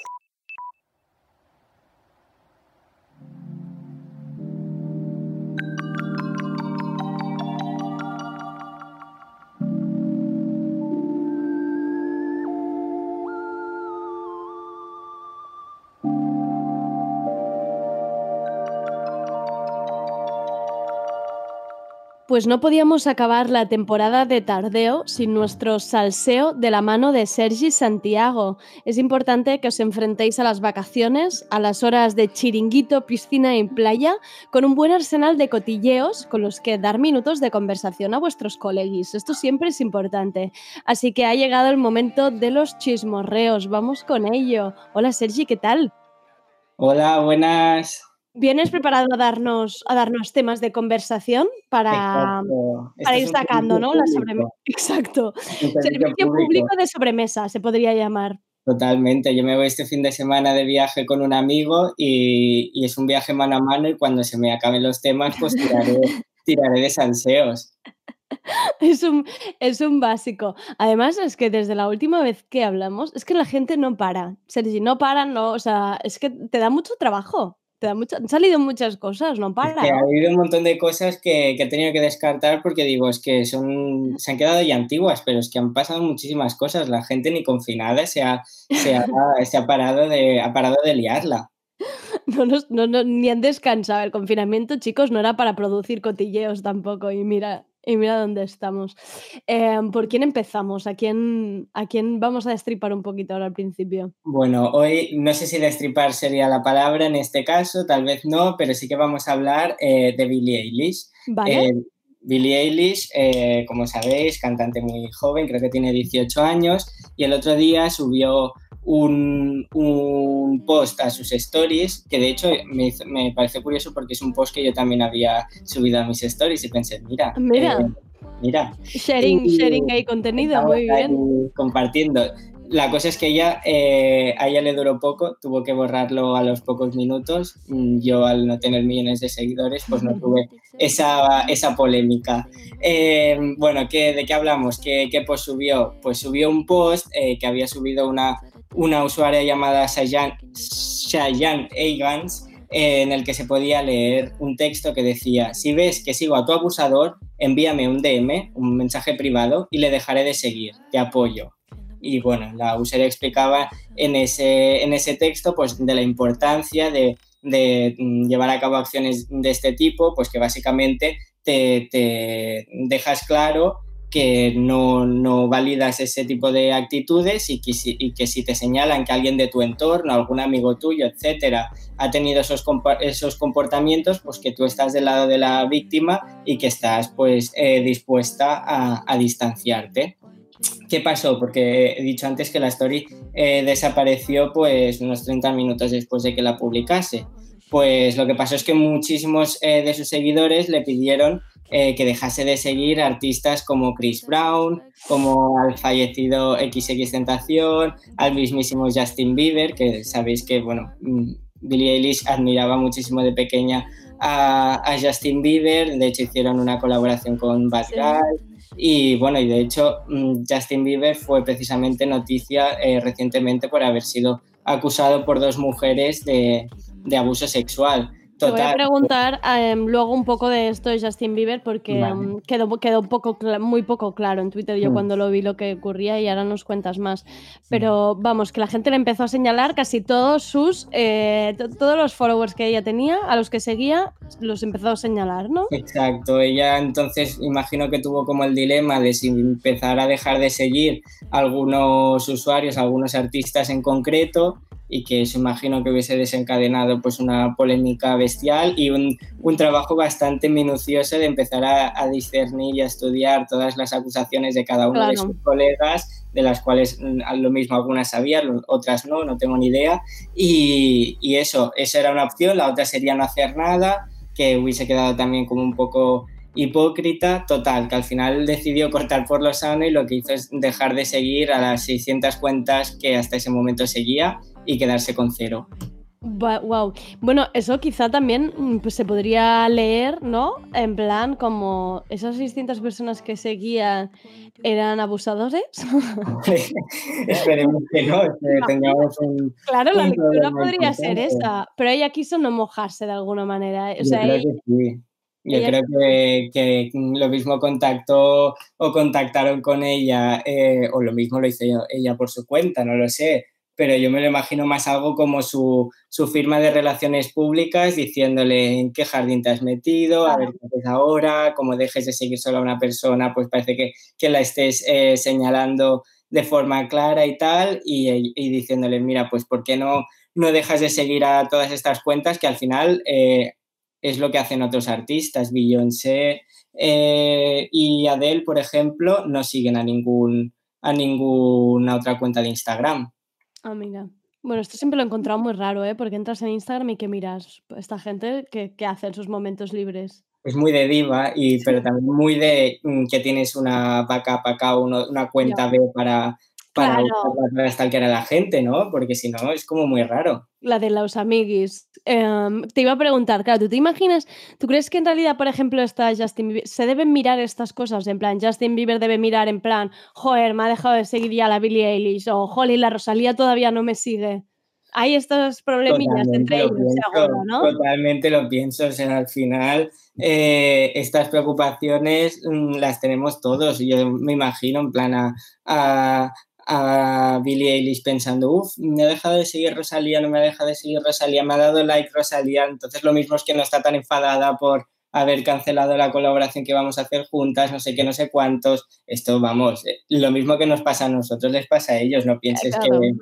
Pues no podíamos acabar la temporada de Tardeo sin nuestro salseo de la mano de Sergi Santiago. Es importante que os enfrentéis a las vacaciones, a las horas de chiringuito, piscina y playa, con un buen arsenal de cotilleos con los que dar minutos de conversación a vuestros colegis. Esto siempre es importante. Así que ha llegado el momento de los chismorreos. Vamos con ello. Hola Sergi, ¿qué tal? Hola, buenas. Vienes preparado a darnos, a darnos temas de conversación para, para Esto ir sacando, ¿no? La sobremesa. Exacto. Servicio Servicio público. público de sobremesa, se podría llamar. Totalmente. Yo me voy este fin de semana de viaje con un amigo y, y es un viaje mano a mano y cuando se me acaben los temas, pues tiraré, tiraré de salseos. Es un, es un básico. Además, es que desde la última vez que hablamos, es que la gente no para. Sergi, no para, no, o sea, es que te da mucho trabajo. Te da mucho, han salido muchas cosas, no Es para. que ha habido un montón de cosas que, que he tenido que descartar porque digo, es que son, se han quedado ya antiguas, pero es que han pasado muchísimas cosas. La gente ni confinada se ha, se ha, se ha parado, de, ha parado de liarla. No, nos- no, no, ni han descansado. El confinamiento, chicos, no era para producir cotilleos tampoco. Y mira, y mira dónde estamos. Eh, ¿Por quién empezamos? ¿A quién, ¿A quién vamos a destripar un poquito ahora al principio? Bueno, hoy no sé si destripar sería la palabra en este caso, tal vez no, pero sí que vamos a hablar eh, de Billie Eilish. Vale. Eh, Billie Eilish, eh, como sabéis, cantante muy joven, creo que tiene 18 años, y el otro día subió un, un post a sus stories, que de hecho me, hizo- me pareció curioso porque es un post que yo también había subido a mis stories y pensé, mira, Mira. eh, mira, Sharing, y- sharing ahí contenido, muy bien. compartiendo. La cosa es que ella, eh, a ella le duró poco, tuvo que borrarlo a los pocos minutos. Mm, Yo, al no tener millones de seguidores, pues no tuve esa, esa polémica. Eh, bueno, ¿qué, ¿de qué hablamos? ¿Qué, qué post subió? Pues subió un post eh, que había subido una, una usuaria llamada Egans, eh, en el que se podía leer un texto que decía, si ves que sigo a tu abusador, envíame un DM, un mensaje privado, y le dejaré de seguir, te apoyo. Y bueno, la usuaria explicaba en ese, en ese texto pues, de la importancia de, mm, llevar a cabo acciones de este tipo, pues que básicamente te, te dejas claro que no, no validas ese tipo de actitudes y que, si, y que si te señalan que alguien de tu entorno, algún amigo tuyo, etcétera, ha tenido esos, esos comportamientos, pues que tú estás del lado de la víctima y que estás pues eh, dispuesta a, a distanciarte. ¿Qué pasó? Porque he dicho antes que la story eh, desapareció pues unos 30 minutos después de que la publicase. Pues lo que pasó es que muchísimos eh, de sus seguidores le pidieron eh, que dejase de seguir artistas como Chris Brown, como al fallecido XX Tentación, al mismísimo Justin Bieber, que sabéis que, bueno, mm, Billie Eilish admiraba muchísimo de pequeña a, a Justin Bieber, de hecho hicieron una colaboración con Bad. Guy, y bueno, y de hecho mm, Justin Bieber fue precisamente noticia eh, recientemente por haber sido acusado por dos mujeres de, de abuso sexual. Te voy a preguntar em, luego un poco de esto de Justin Bieber porque Vale. em, quedó, quedó un poco muy poco claro en Twitter yo Mm. cuando lo vi lo que ocurría y ahora nos cuentas más. Pero vamos, que la gente le empezó a señalar casi todos sus, eh, to- todos los followers que ella tenía, a los que seguía, los empezó a señalar, ¿no? Exacto, ella entonces imagino que tuvo como el dilema de si empezar a dejar de seguir algunos usuarios, algunos artistas en concreto y que eso imagino que hubiese desencadenado pues una polémica bestial y un, un trabajo bastante minucioso de empezar a, a discernir y a estudiar todas las acusaciones de cada uno de Claro. sus colegas, de las cuales mm, lo mismo algunas sabía, otras no, no tengo ni idea. Y, y eso, esa era una opción, la otra sería no hacer nada, que hubiese quedado también como un poco hipócrita, total, que al final decidió cortar por lo sano y lo que hizo es dejar de seguir a las 600 cuentas que hasta ese momento seguía y quedarse con cero. Wow. Bueno, eso quizá también mm, pues, se podría leer, ¿no? En plan, como esas 600 personas que seguían eran abusadores. Esperemos que no, que tengamos un... Claro, la lectura podría ser esa, pero ella quiso no mojarse de alguna manera. ¿eh? O Yo sea, creo ella- que sí. Yo creo que, que lo mismo contactó o contactaron con ella, eh, o lo mismo lo hizo ella por su cuenta, no lo sé. Pero yo me lo imagino más algo como su, su firma de relaciones públicas diciéndole en qué jardín te has metido, a ver qué haces ahora, como dejes de seguir solo a una persona, pues parece que, que la estés eh, señalando de forma clara y tal, y, y diciéndole, mira, pues ¿por qué no, no dejas de seguir a todas estas cuentas que al final eh, es lo que hacen otros artistas, Beyoncé eh, y Adele, por ejemplo, no siguen a, ningún, a ninguna otra cuenta de Instagram. Ah, mira. Bueno, esto siempre lo he encontrado muy raro, ¿eh? Porque entras en Instagram y que miras esta gente que, que hace en sus momentos libres. Es muy de diva, y, pero también muy de mm, que tienes una backup acá, uno- una cuenta B para, para, Claro. para stalkear a la gente, ¿no? Porque si no, es como muy raro. La de los amiguis. Em, te iba a preguntar, claro, ¿tú te imaginas, tú crees que en realidad, por ejemplo, está Justin Bieber, se deben mirar estas cosas? En plan, Justin Bieber debe mirar en plan, joder, me ha dejado de seguir ya la Billie Eilish, o jolly, la Rosalía todavía no me sigue. Hay estos problemillas Totalmente entre lo ellos, pienso, seguro, ¿no? Totalmente lo pienso. O sea, al final, eh, estas preocupaciones mm, las tenemos todos. Y Yo me imagino, en plan, a, a, a Billie Eilish pensando, uff, me ha dejado de seguir Rosalía, no me ha dejado de seguir Rosalía, me ha dado like Rosalía. Entonces, lo mismo es que no está tan enfadada por haber cancelado la colaboración que vamos a hacer juntas, no sé qué, no sé cuántos. Esto, vamos, eh, lo mismo que nos pasa a nosotros les pasa a ellos. No pienses claro. que,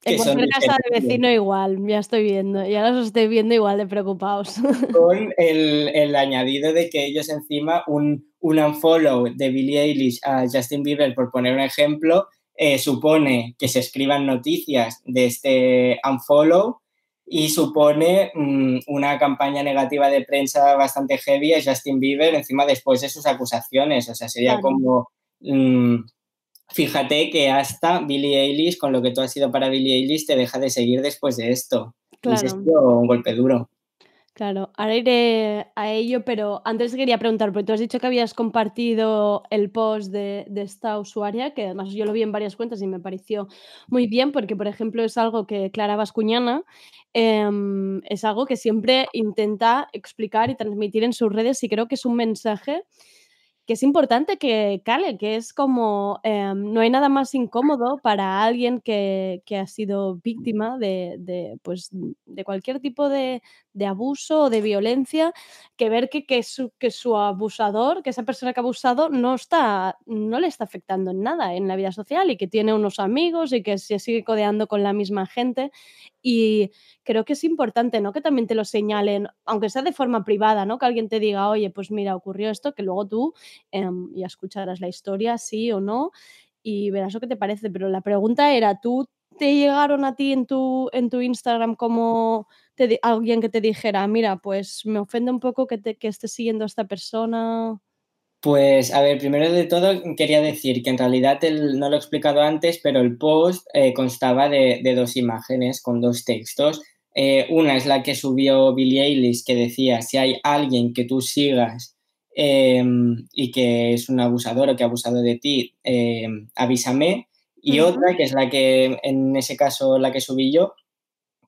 que En cualquier casa diferentes. vecino igual, ya estoy viendo, ya los estoy viendo igual de preocupados. con el, el añadido de que ellos encima un, un unfollow de Billie Eilish a Justin Bieber, por poner un ejemplo, eh, supone que se escriban noticias de este unfollow y supone mm, una campaña negativa de prensa bastante heavy a Justin Bieber encima después de sus acusaciones. O sea, sería Claro. como... mm, Fíjate que hasta Billie Eilish, con lo que tú has sido para Billie Eilish, te deja de seguir después de esto. Y Claro. sido un golpe duro. Claro, ahora iré a ello, pero antes quería preguntar, porque tú has dicho que habías compartido el post de, de esta usuaria, que además yo lo vi en varias cuentas y me pareció muy bien, porque por ejemplo es algo que Clara Bascuñana em, es algo que siempre intenta explicar y transmitir en sus redes y creo que es un mensaje que es importante que cale, que es como em, no hay nada más incómodo para alguien que, que ha sido víctima de, de, pues, de cualquier tipo de, de abuso o de violencia que ver que, que, su, que su abusador, que esa persona que ha abusado no, está, no le está afectando en nada en la vida social y que tiene unos amigos y que se sigue codeando con la misma gente. Y creo que es importante, ¿no? Que también te lo señalen, aunque sea de forma privada, ¿no? Que alguien te diga, oye, pues mira, ocurrió esto, que luego tú em, ya escucharás la historia, sí o no, y verás lo que te parece. Pero la pregunta era, ¿tú te llegaron a ti en tu, en tu Instagram como alguien que te dijera, mira, pues me ofende un poco que, te, que estés siguiendo a esta persona? Pues, a ver, primero de todo quería decir que en realidad no lo he explicado antes, pero el post eh, constaba de, dos imágenes con dos textos. Eh, una es la que subió Billie Eilish que decía, si hay alguien que tú sigas eh, y que es un abusador o que ha abusado de ti, eh, avísame. Y otra, que es la que, en ese caso, la que subí yo,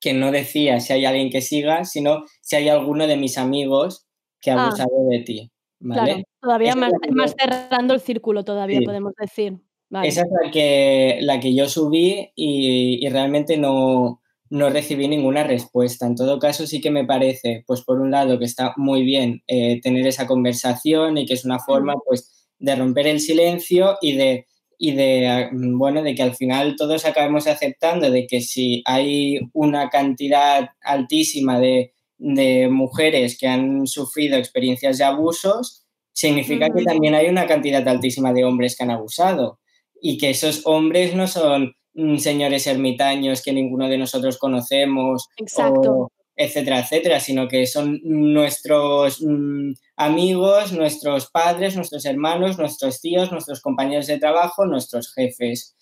que no decía si hay alguien que siga, sino si hay alguno de mis amigos que ha Ah. abusado de ti. ¿Vale? Claro, todavía más, cerrando el círculo todavía, Sí. podemos decir. Vale. Esa es la que, la que yo subí y, y realmente no, no recibí ninguna respuesta. En todo caso, sí que me parece, pues por un lado, que está muy bien eh, tener esa conversación y que es una forma, pues, de romper el silencio y de, y de, ah, bueno, de que al final todos acabemos aceptando de que si hay una cantidad altísima de, de mujeres que han sufrido experiencias de abusos, significa que también hay una cantidad altísima de hombres que han abusado y que esos hombres no son mm, señores ermitaños que ninguno de nosotros conocemos, Exacto. o etcétera, etcétera, sino que son nuestros mm, amigos, nuestros padres, nuestros hermanos, nuestros tíos, nuestros compañeros de trabajo, nuestros jefes.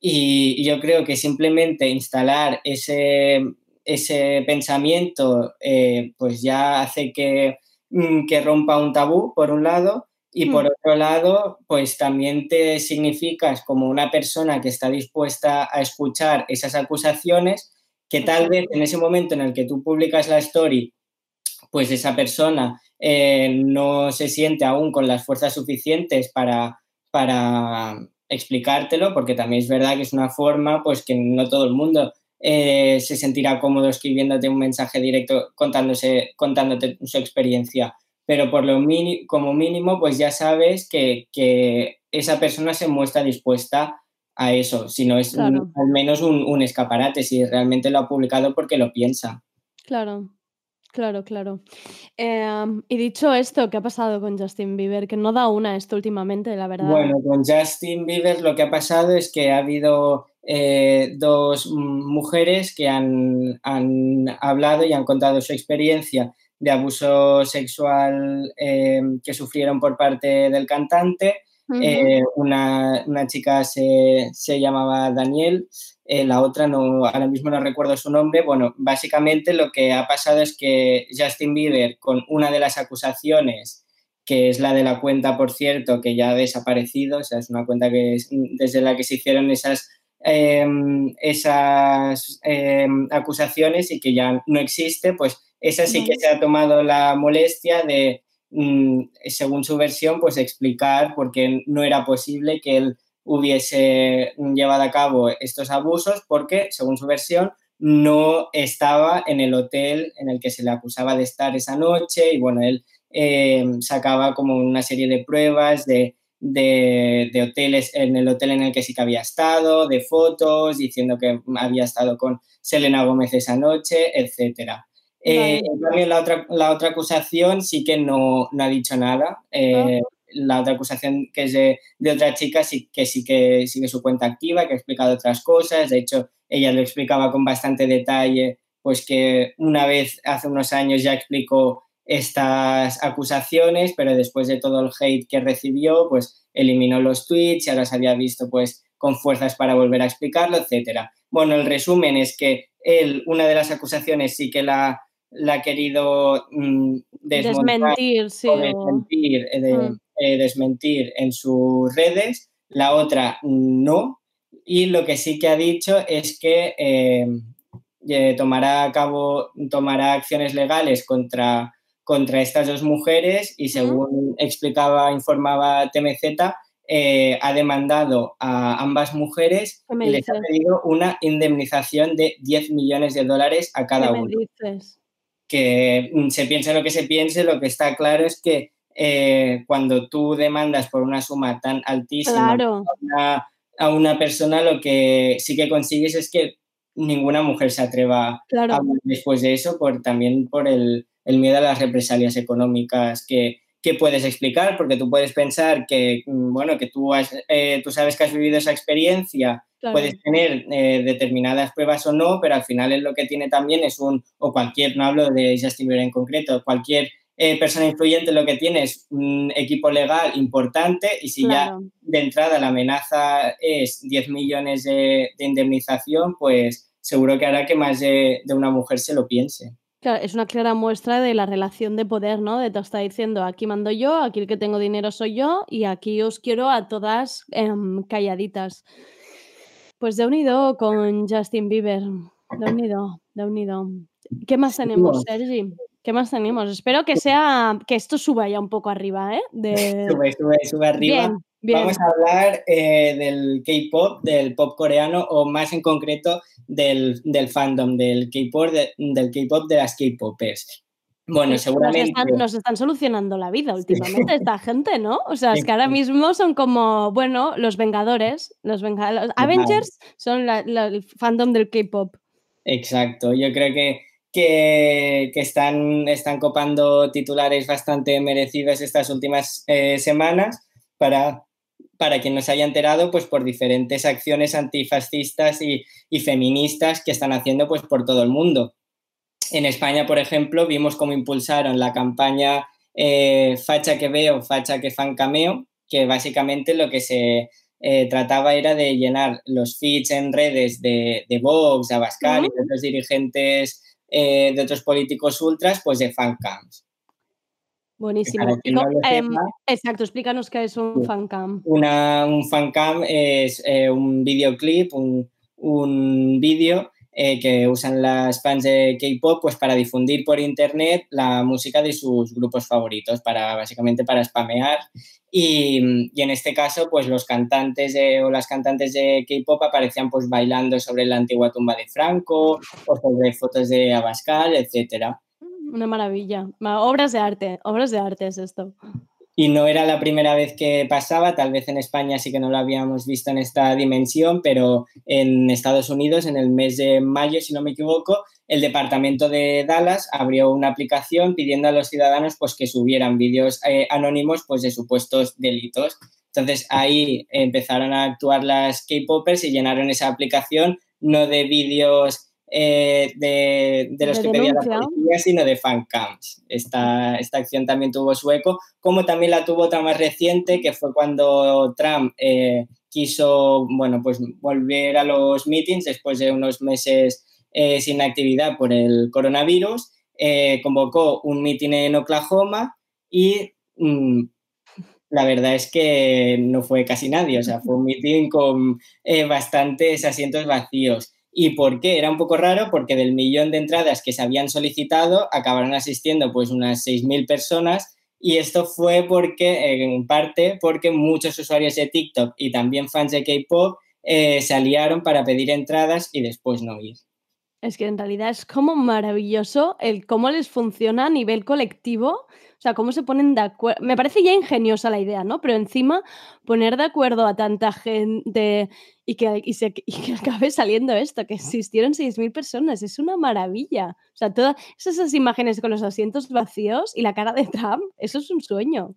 Y, y yo creo que simplemente instalar ese, ese pensamiento eh, pues ya hace que, mm, que rompa un tabú, por un lado, y por Mm. otro lado, pues también te significas como una persona que está dispuesta a escuchar esas acusaciones, que tal vez en ese momento en el que tú publicas la story, pues esa persona eh, no se siente aún con las fuerzas suficientes para, para explicártelo, porque también es verdad que es una forma pues que no todo el mundo eh, se sentirá cómodo escribiéndote un mensaje directo contándose, contándote su experiencia. Pero por lo como mínimo, pues ya sabes que, que esa persona se muestra dispuesta a eso, si no es un- al menos un, un escaparate, si realmente lo ha publicado porque lo piensa. Claro, claro, claro. Em, y dicho esto, ¿qué ha pasado con Justin Bieber? Que no da una esto últimamente, la verdad. Bueno, con Justin Bieber lo que ha pasado es que ha habido eh, dos mujeres que han, han hablado y han contado su experiencia de abuso sexual eh, que sufrieron por parte del cantante. Eh, una, una chica se, se llamaba Daniel, eh, la otra no, ahora mismo no recuerdo su nombre. Bueno, básicamente lo que ha pasado es que Justin Bieber, con una de las acusaciones, que es la de la cuenta, por cierto, que ya ha desaparecido, o sea, es una cuenta que es- desde la que se hicieron esas, em, esas em, acusaciones y que ya no existe, pues esa sí que se ha tomado la molestia de, según su versión, pues explicar por qué no era posible que él hubiese llevado a cabo estos abusos, porque, según su versión, no estaba en el hotel en el que se le acusaba de estar esa noche y bueno, él eh, sacaba como una serie de pruebas de, de, de hoteles, en el hotel en el que sí que había estado, de fotos, diciendo que había estado con Selena Gómez esa noche, etcétera. Eh, Vale. en cambio, la otra, la otra acusación sí que no, no ha dicho nada. Eh, La otra acusación que es de, de otra chica sí que sí que sigue su cuenta activa, que ha explicado otras cosas. De hecho, ella lo explicaba con bastante detalle, pues que una vez hace unos años ya explicó estas acusaciones, pero después de todo el hate que recibió, pues eliminó los tweets y ahora se había visto pues con fuerzas para volver a explicarlo, etcétera. Bueno, el resumen es que él, una de las acusaciones sí que la, la ha querido mm, Desmentir, sí. o o- desmentir, eh, de- Mm. eh, desmentir en sus redes, la otra no. Y lo que sí que ha dicho es que eh, eh, tomará a cabo, tomará acciones legales contra, contra estas dos mujeres y según explicaba, informaba TMZ, eh, ha demandado a ambas mujeres ¿Qué me y les ha pedido una indemnización de 10 millones de dólares a cada ¿Qué me uno dices? Que mm, se piense lo que se piense, lo que está claro es que eh, cuando tú demandas por una suma tan altísima Claro. a, una, a una persona, lo que sí que consigues es que ninguna mujer se atreva Claro. a hablar después de eso, por, también por el, el miedo a las represalias económicas que, que puedes explicar, porque tú puedes pensar que, mm, bueno, que tú, has, eh, tú sabes que has vivido esa experiencia, Claro. puedes tener eh, determinadas pruebas o no, pero al final es lo que tiene también es un, o cualquier, no hablo de Justin Bieber en concreto, cualquier eh, persona influyente lo que tiene es un equipo legal importante y si Claro. ya de entrada la amenaza es 10 millones de, de indemnización, pues seguro que hará que más de, de una mujer se lo piense. Claro, es una clara muestra de la relación de poder, ¿no? De te está diciendo, aquí mando yo, aquí el que tengo dinero soy yo y aquí os quiero a todas em, calladitas. Pues de unido con Justin Bieber. De unido, de unido. ¿Qué más tenemos. Sergi? ¿Qué más tenemos? Espero que sea que esto suba ya un poco arriba, ¿eh? De... Sube, sube, sube arriba. Bien, bien. Vamos a hablar eh, del K-pop, del pop coreano o más en concreto del, del fandom del K-pop, de, del K-pop de las K-popers. Bueno, Nos seguramente. están, nos están solucionando la vida últimamente esta gente, ¿no? O sea, es que ahora mismo son como, bueno, los Vengadores, los, Venga- los Avengers son la- la- el fandom del K-pop. Exacto, yo creo que, que, que están, están copando titulares bastante merecidos estas últimas eh, semanas para, para quien no se haya enterado, pues por diferentes acciones antifascistas y, y feministas que están haciendo pues por todo el mundo. En España, por ejemplo, vimos cómo impulsaron la campaña eh, Facha que veo, Facha que fan cameo, que básicamente lo que se eh, trataba era de llenar los feeds en redes de, de Vox, Abascal y de otros dirigentes eh, de otros políticos ultras, pues de fancams. Buenísimo. No sepa, exacto, explícanos qué es un fancam. Una, un fancam es eh, un videoclip, un, un vídeo eh, que usan las fans de K-pop pues para difundir por internet la música de sus grupos favoritos, para básicamente para spamear. Y, y en este caso, pues los cantantes de- o las cantantes de K-pop aparecían pues bailando sobre la antigua tumba de Franco o sobre fotos de Abascal, etcétera. Una maravilla. Ma- Obras de arte, obras de arte es esto. Y no era la primera vez que pasaba, tal vez en España sí que no lo habíamos visto en esta dimensión, pero en Estados Unidos, en el mes de mayo, si no me equivoco, el departamento de Dallas abrió una aplicación pidiendo a los ciudadanos pues, que subieran vídeos eh, anónimos pues, de supuestos delitos. Entonces ahí empezaron a actuar las K-Popers y llenaron esa aplicación no de vídeos eh, de, de, los De que pedía la policía, sino de fancams. Esta, esta acción también tuvo su eco, como también la tuvo otra más reciente, que fue cuando Trump eh, quiso, bueno, pues volver a los meetings después de unos meses eh, sin actividad por el coronavirus, eh, convocó un meeting en Oklahoma y mm, la verdad es que no fue casi nadie, o sea, fue un meeting con eh, bastantes asientos vacíos. ¿Y por qué? Era un poco raro porque del millón de entradas que se habían solicitado acabaron asistiendo pues unas 6.000 personas y esto fue porque, en parte, porque muchos usuarios de TikTok y también fans de K-Pop eh, se aliaron para pedir entradas y después no ir. Es que en realidad es como maravilloso el cómo les funciona a nivel colectivo, o sea, cómo se ponen de acuerdo. Me parece ya ingeniosa la idea, ¿no? Pero encima poner de acuerdo a tanta gente y que, y se- y que acabe saliendo esto, que existieron 6.000 personas, es una maravilla. O sea, todas esas imágenes con los asientos vacíos y la cara de Trump, eso es un sueño.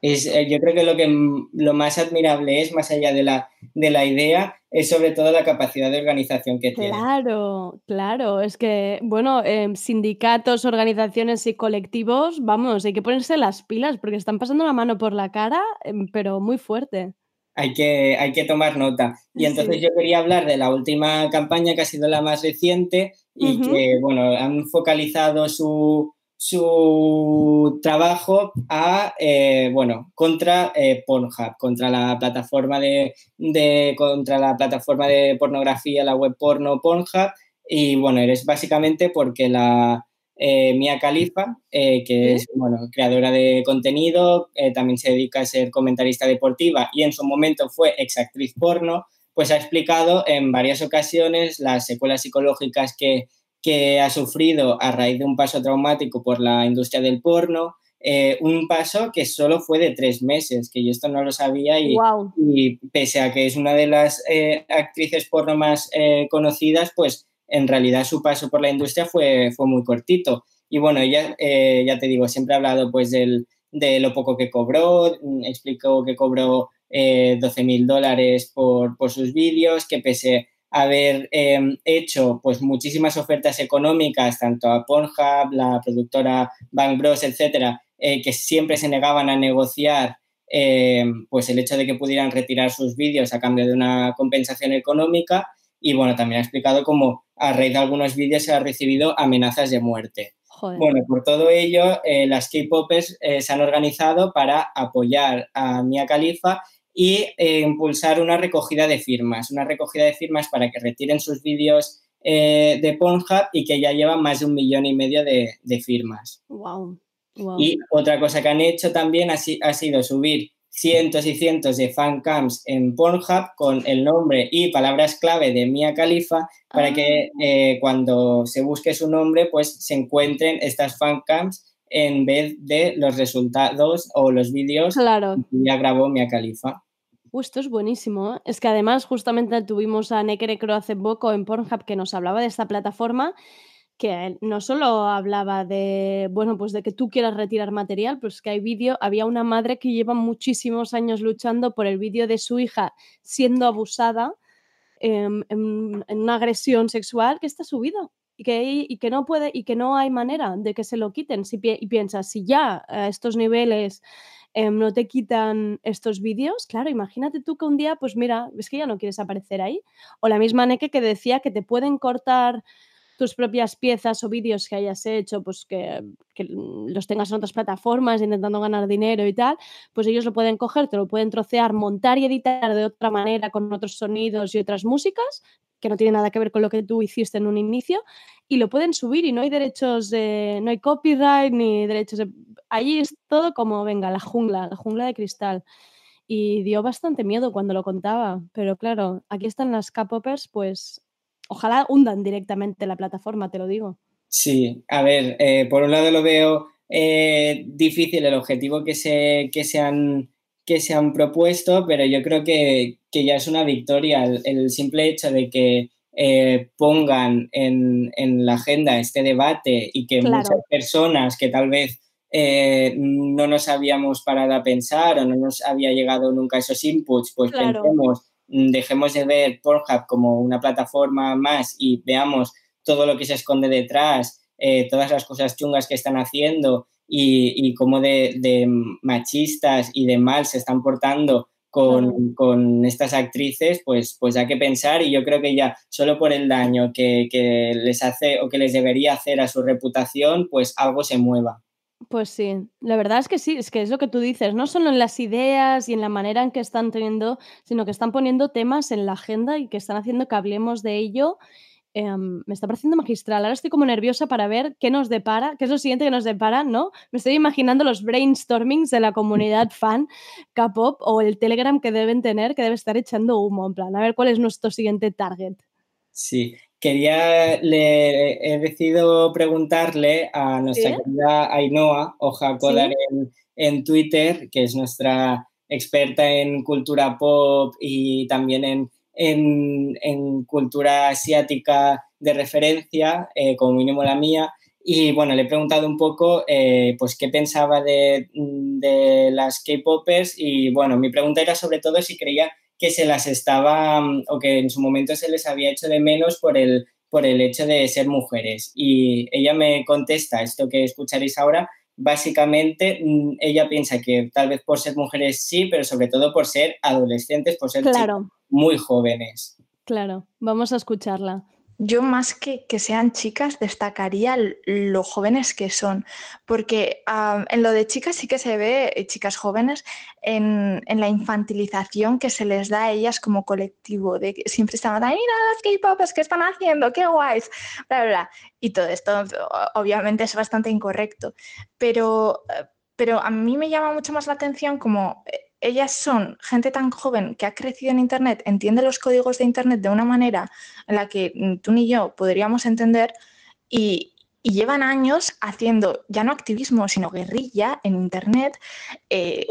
Es, eh, yo creo que lo que lo más admirable es, más allá de la, de la idea, es sobre todo la capacidad de organización que tiene. Claro, claro, es que, bueno, em, sindicatos, organizaciones y colectivos, vamos, hay que ponerse las pilas porque están pasando la mano por la cara, em, pero muy fuerte. Hay que, hay que tomar nota. Y entonces Sí. yo quería hablar de la última campaña que ha sido la más reciente y que, bueno, han focalizado su, su trabajo a, eh, bueno, contra eh, Pornhub, contra la plataforma de, de- contra la plataforma de pornografía, la web porno Pornhub. Y bueno, eres básicamente porque la eh, Mia Khalifa, eh, que es bueno, creadora de contenido, eh, también se dedica a ser comentarista deportiva y en su momento fue exactriz porno, pues ha explicado en varias ocasiones las secuelas psicológicas que, que ha sufrido a raíz de un paso traumático por la industria del porno, eh, un paso que solo fue de tres meses, que yo esto no lo sabía y, pese a que es una de las actrices porno más conocidas, pues en realidad su paso por la industria fue, fue muy cortito. Y bueno, ella, eh, ya te digo, siempre ha hablado pues del, de lo poco que cobró, mm, explicó que cobró eh, 12 mil dólares por, por sus vídeos, que pese a haber eh, hecho pues muchísimas ofertas económicas, tanto a Pornhub, la productora Bang Bros, etcétera, eh, que siempre se negaban a negociar eh, pues el hecho de que pudieran retirar sus vídeos a cambio de una compensación económica. Y bueno, también ha explicado cómo a raíz de algunos vídeos se ha recibido amenazas de muerte. Joder. Bueno, por todo ello, eh, las K-Popers eh, se han organizado para apoyar a Mia Khalifa y eh, impulsar una recogida de firmas, una recogida de firmas para que retiren sus vídeos eh, de Pornhub y que ya llevan más de un millón y medio de, de firmas. Wow. wow. Y otra cosa que han hecho también ha, si- ha sido subir cientos y cientos de fancams en Pornhub con el nombre y palabras clave de Mia Khalifa para que eh, cuando se busque su nombre pues se encuentren estas fancams en vez de los resultados o los vídeos Claro. que ya grabó Mia Khalifa. Uh, esto es buenísimo. ¿eh? Es que además justamente tuvimos a Nekere Crow hace poco en Pornhub que nos hablaba de esta plataforma que no solo hablaba de, bueno, pues de que tú quieras retirar material, pues que hay vídeo, había una madre que lleva muchísimos años luchando por el vídeo de su hija siendo abusada em, en, una agresión sexual que está subido y que, y que no puede y que no hay manera de que se lo quiten. Si, y piensas, si ya a estos niveles em, no te quitan estos vídeos, claro, imagínate tú que un día, pues mira, es que ya no quieres aparecer ahí. O la misma Neke que decía que te pueden cortar tus propias piezas o vídeos que hayas hecho, pues que, los tengas en otras plataformas intentando ganar dinero y tal, pues ellos lo pueden coger, te lo pueden trocear, montar y editar de otra manera con otros sonidos y otras músicas que no tienen nada que ver con lo que tú hiciste en un inicio y lo pueden subir y no hay derechos de, no hay copyright ni derechos de, allí es todo como venga la jungla la jungla de cristal. Y dio bastante miedo cuando lo contaba pero claro aquí están las K-popers pues ojalá hundan directamente la plataforma te lo digo Sí, a ver, eh, por un lado lo veo eh, difícil el objetivo que se, que se han, que se han propuesto, pero yo creo que, que ya es una victoria el, el simple hecho de que eh, pongan en, en la agenda este debate y que Claro. muchas personas que tal vez eh, no nos habíamos parado a pensar o no nos había llegado nunca esos inputs, pues Claro. pensemos, dejemos de ver Pornhub como una plataforma más y veamos todo lo que se esconde detrás, eh, todas las cosas chungas que están haciendo y, y cómo de, de machistas y de mal se están portando con, con estas actrices, pues, pues hay que pensar y yo creo que ya solo por el daño que, que les hace o que les debería hacer a su reputación, pues algo se mueva. Pues sí, la verdad es que sí, es que es lo que tú dices, no solo en las ideas y en la manera en que están teniendo, sino que están poniendo temas en la agenda y que están haciendo que hablemos de ello. Em, me está pareciendo magistral. Ahora estoy como nerviosa para ver qué nos depara, qué es lo siguiente que nos depara, ¿no? Me estoy imaginando los brainstormings de la comunidad fan K-pop o el Telegram que deben tener, que debe estar echando humo, en plan, a ver cuál es nuestro siguiente target. Sí, quería, le he decidido preguntarle a nuestra ¿Sí? querida Ainhoa Oja Sí. en, en Twitter, que es nuestra experta en cultura pop y también en, en, en cultura asiática de referencia, eh, como mínimo la mía. Y bueno, le he preguntado un poco eh, pues qué pensaba de, de las K-popers y bueno, mi pregunta era sobre todo si creía que se las estaba mm, o que en su momento se les había hecho de menos por el, por el hecho de ser mujeres. Y ella me contesta esto que escucharéis ahora. Básicamente, mm, ella piensa que tal vez por ser mujeres sí, pero sobre todo por ser adolescentes, por ser Claro, muy jóvenes. claro, vamos a escucharla. Yo más que que sean chicas destacaría lo jóvenes que son, porque ah, en lo de chicas sí que se ve, eh, chicas jóvenes, en, en la infantilización que se les da a ellas como colectivo, de que siempre están, "Ay, mira las K-popers que están haciendo, qué guays, bla, bla, bla". Y todo esto obviamente es bastante incorrecto, pero, eh, pero a mí me llama mucho más la atención como eh, ellas son gente tan joven que ha crecido en Internet, entiende los códigos de Internet de una manera en la que mm, tú ni yo podríamos entender y, llevan años haciendo ya no activismo, sino guerrilla en Internet eh,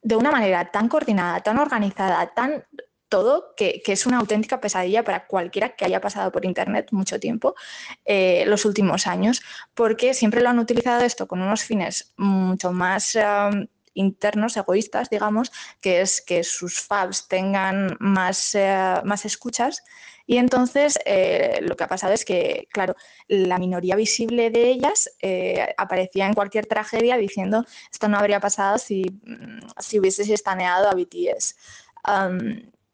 de una manera tan coordinada, tan organizada, tan todo, que, es una auténtica pesadilla para cualquiera que haya pasado por Internet mucho tiempo eh, los últimos años, porque siempre lo han utilizado esto con unos fines mucho más... internos, egoístas, digamos, que es que sus fabs tengan más, eh, más escuchas y entonces eh, lo que ha pasado es que, claro, la minoría visible de ellas eh, aparecía en cualquier tragedia diciendo esto no habría pasado si, mm, si hubieses estaneado a BTS.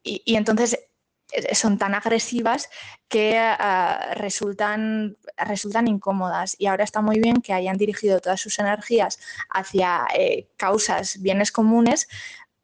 Y, entonces son tan agresivas que ah, resultan, resultan incómodas. Y ahora está muy bien que hayan dirigido todas sus energías hacia eh, causas, bienes comunes,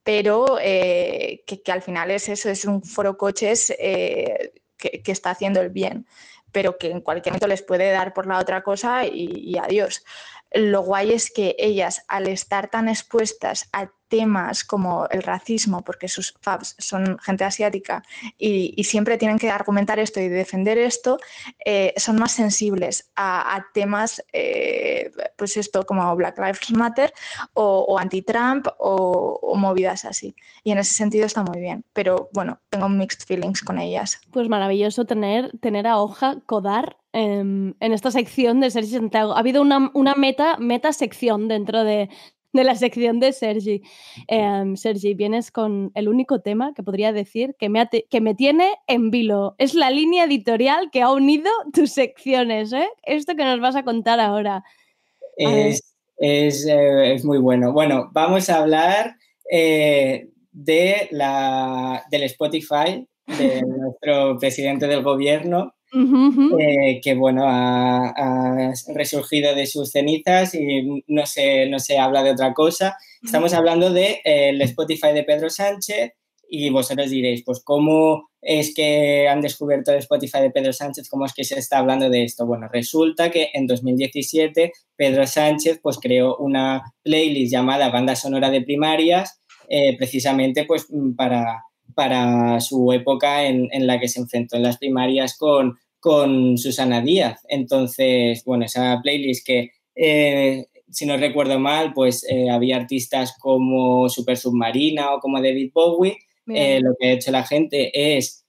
pero eh, que, al final es eso, es un foro coches eh, que, que está haciendo el bien, pero que en cualquier momento les puede dar por la otra cosa y, y adiós. Lo guay es que ellas, al estar tan expuestas a temas como el racismo, porque sus fabs son gente asiática y, siempre tienen que argumentar esto y defender esto, eh, son más sensibles a, temas, eh, pues esto como Black Lives Matter o, anti-Trump o, o movidas así. Y en ese sentido está muy bien, pero bueno, tengo mixed feelings con ellas. Pues maravilloso tener, tener a Hoja Codar em, en esta sección de Sergi Santiago. Ha habido una, una meta, meta sección dentro de, de la sección de Sergi. Em, Sergi, vienes con el único tema que podría decir que me, que me tiene en vilo. Es la línea editorial que ha unido tus secciones, ¿eh? Esto que nos vas a contar ahora. A. Es, es, eh, es muy bueno. Bueno, vamos a hablar eh, de la, del Spotify, de nuestro presidente del gobierno, Ujú, ujú. eh, que bueno, ha, ha resurgido de sus cenizas y no se, no se habla de otra cosa. Estamos hablando del de, eh, el Spotify de Pedro Sánchez y vosotros diréis, pues ¿cómo es que han descubierto el Spotify de Pedro Sánchez? ¿Cómo es que se está hablando de esto? Bueno, resulta que en 2017 Pedro Sánchez pues creó una playlist llamada Banda Sonora de Primarias eh, precisamente pues para, para su época en, en, la que se enfrentó en las primarias con, con Susana Díaz. Entonces, bueno, esa playlist que, eh, si no recuerdo mal, pues eh, había artistas como Super Submarina o como David Bowie. Eh, lo que ha hecho la gente es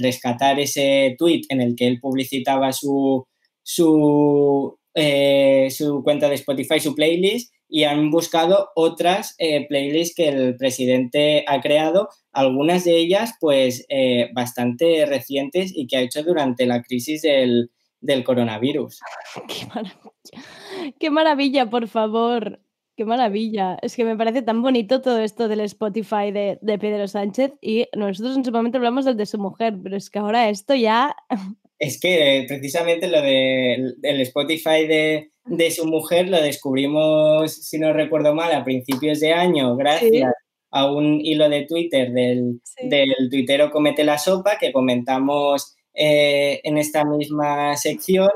rescatar ese tweet en el que él publicitaba su, su su cuenta de Spotify, su playlist, y han buscado otras eh, playlists que el presidente ha creado, algunas de ellas pues eh, bastante recientes y que ha hecho durante la crisis del, del coronavirus. Qué maravilla. Qué maravilla, por favor. Qué maravilla. Es que me parece tan bonito todo esto del Spotify de, de Pedro Sánchez y nosotros en su momento hablamos del de su mujer, pero es que ahora esto ya... Es que eh, precisamente lo de, del Spotify de, de su mujer lo descubrimos, si no recuerdo mal, a principios de año, gracias a un hilo de Twitter del, del tuitero Comete la Sopa que comentamos eh, en esta misma sección.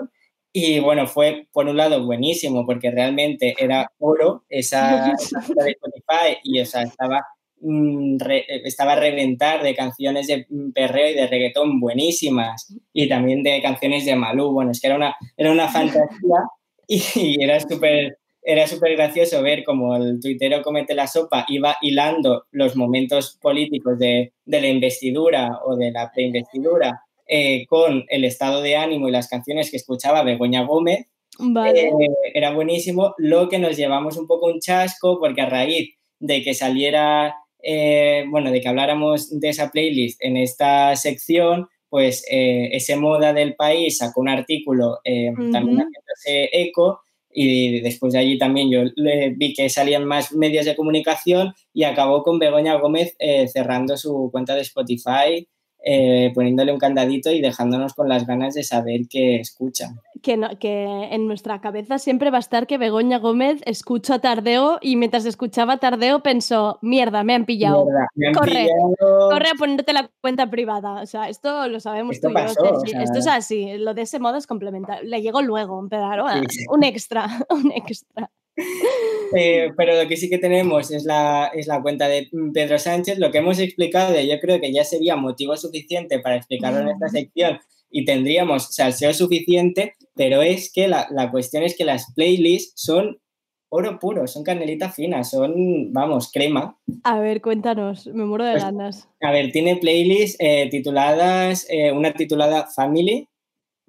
Y bueno, fue por un lado buenísimo porque realmente era oro esa, de Spotify y o sea, estaba, mm, re- estaba a reventar de canciones de perreo y de reggaetón buenísimas y también de canciones de Malú. Bueno, es que era una, era una fantasía y era súper era súper gracioso ver cómo el tuitero Comete la Sopa iba hilando los momentos políticos de, de la investidura o de la preinvestidura eh, con el estado de ánimo y las canciones que escuchaba Begoña Gómez. Vale. Eh, era buenísimo, lo que nos llevamos un poco un chasco porque a raíz de que saliera, eh, bueno, de que habláramos de esa playlist en esta sección, pues eh, ese moda del país sacó un artículo eh, también Ujú. haciéndose eco y después de allí también yo le vi que salían más medios de comunicación y acabó con Begoña Gómez eh, cerrando su cuenta de Spotify, eh, poniéndole un candadito y dejándonos con las ganas de saber qué escuchan. Que, no- que en nuestra cabeza siempre va a estar que Begoña Gómez escucha Tardeo y mientras escuchaba Tardeo pensó, mierda, me han pillado. Mierda, me han corre, pillado". corre a ponerte la cuenta privada. O sea, esto lo sabemos Esto tú y yo, o sea- Esto es así. Lo de ese modo es complementario. Le llegó luego, un pedaro, Sí, sí. un extra, un extra. Eh, pero lo que sí que tenemos es la, es la cuenta de Pedro Sánchez. Lo que hemos explicado, yo creo que ya sería motivo suficiente para explicarlo en esta sección y tendríamos salseo suficiente, pero es que la, la cuestión es que las playlists son oro puro, son canelita fina, son, vamos, crema. A ver, cuéntanos, me muero de Pues- ganas. A ver, tiene playlists eh, tituladas, eh, una titulada Family.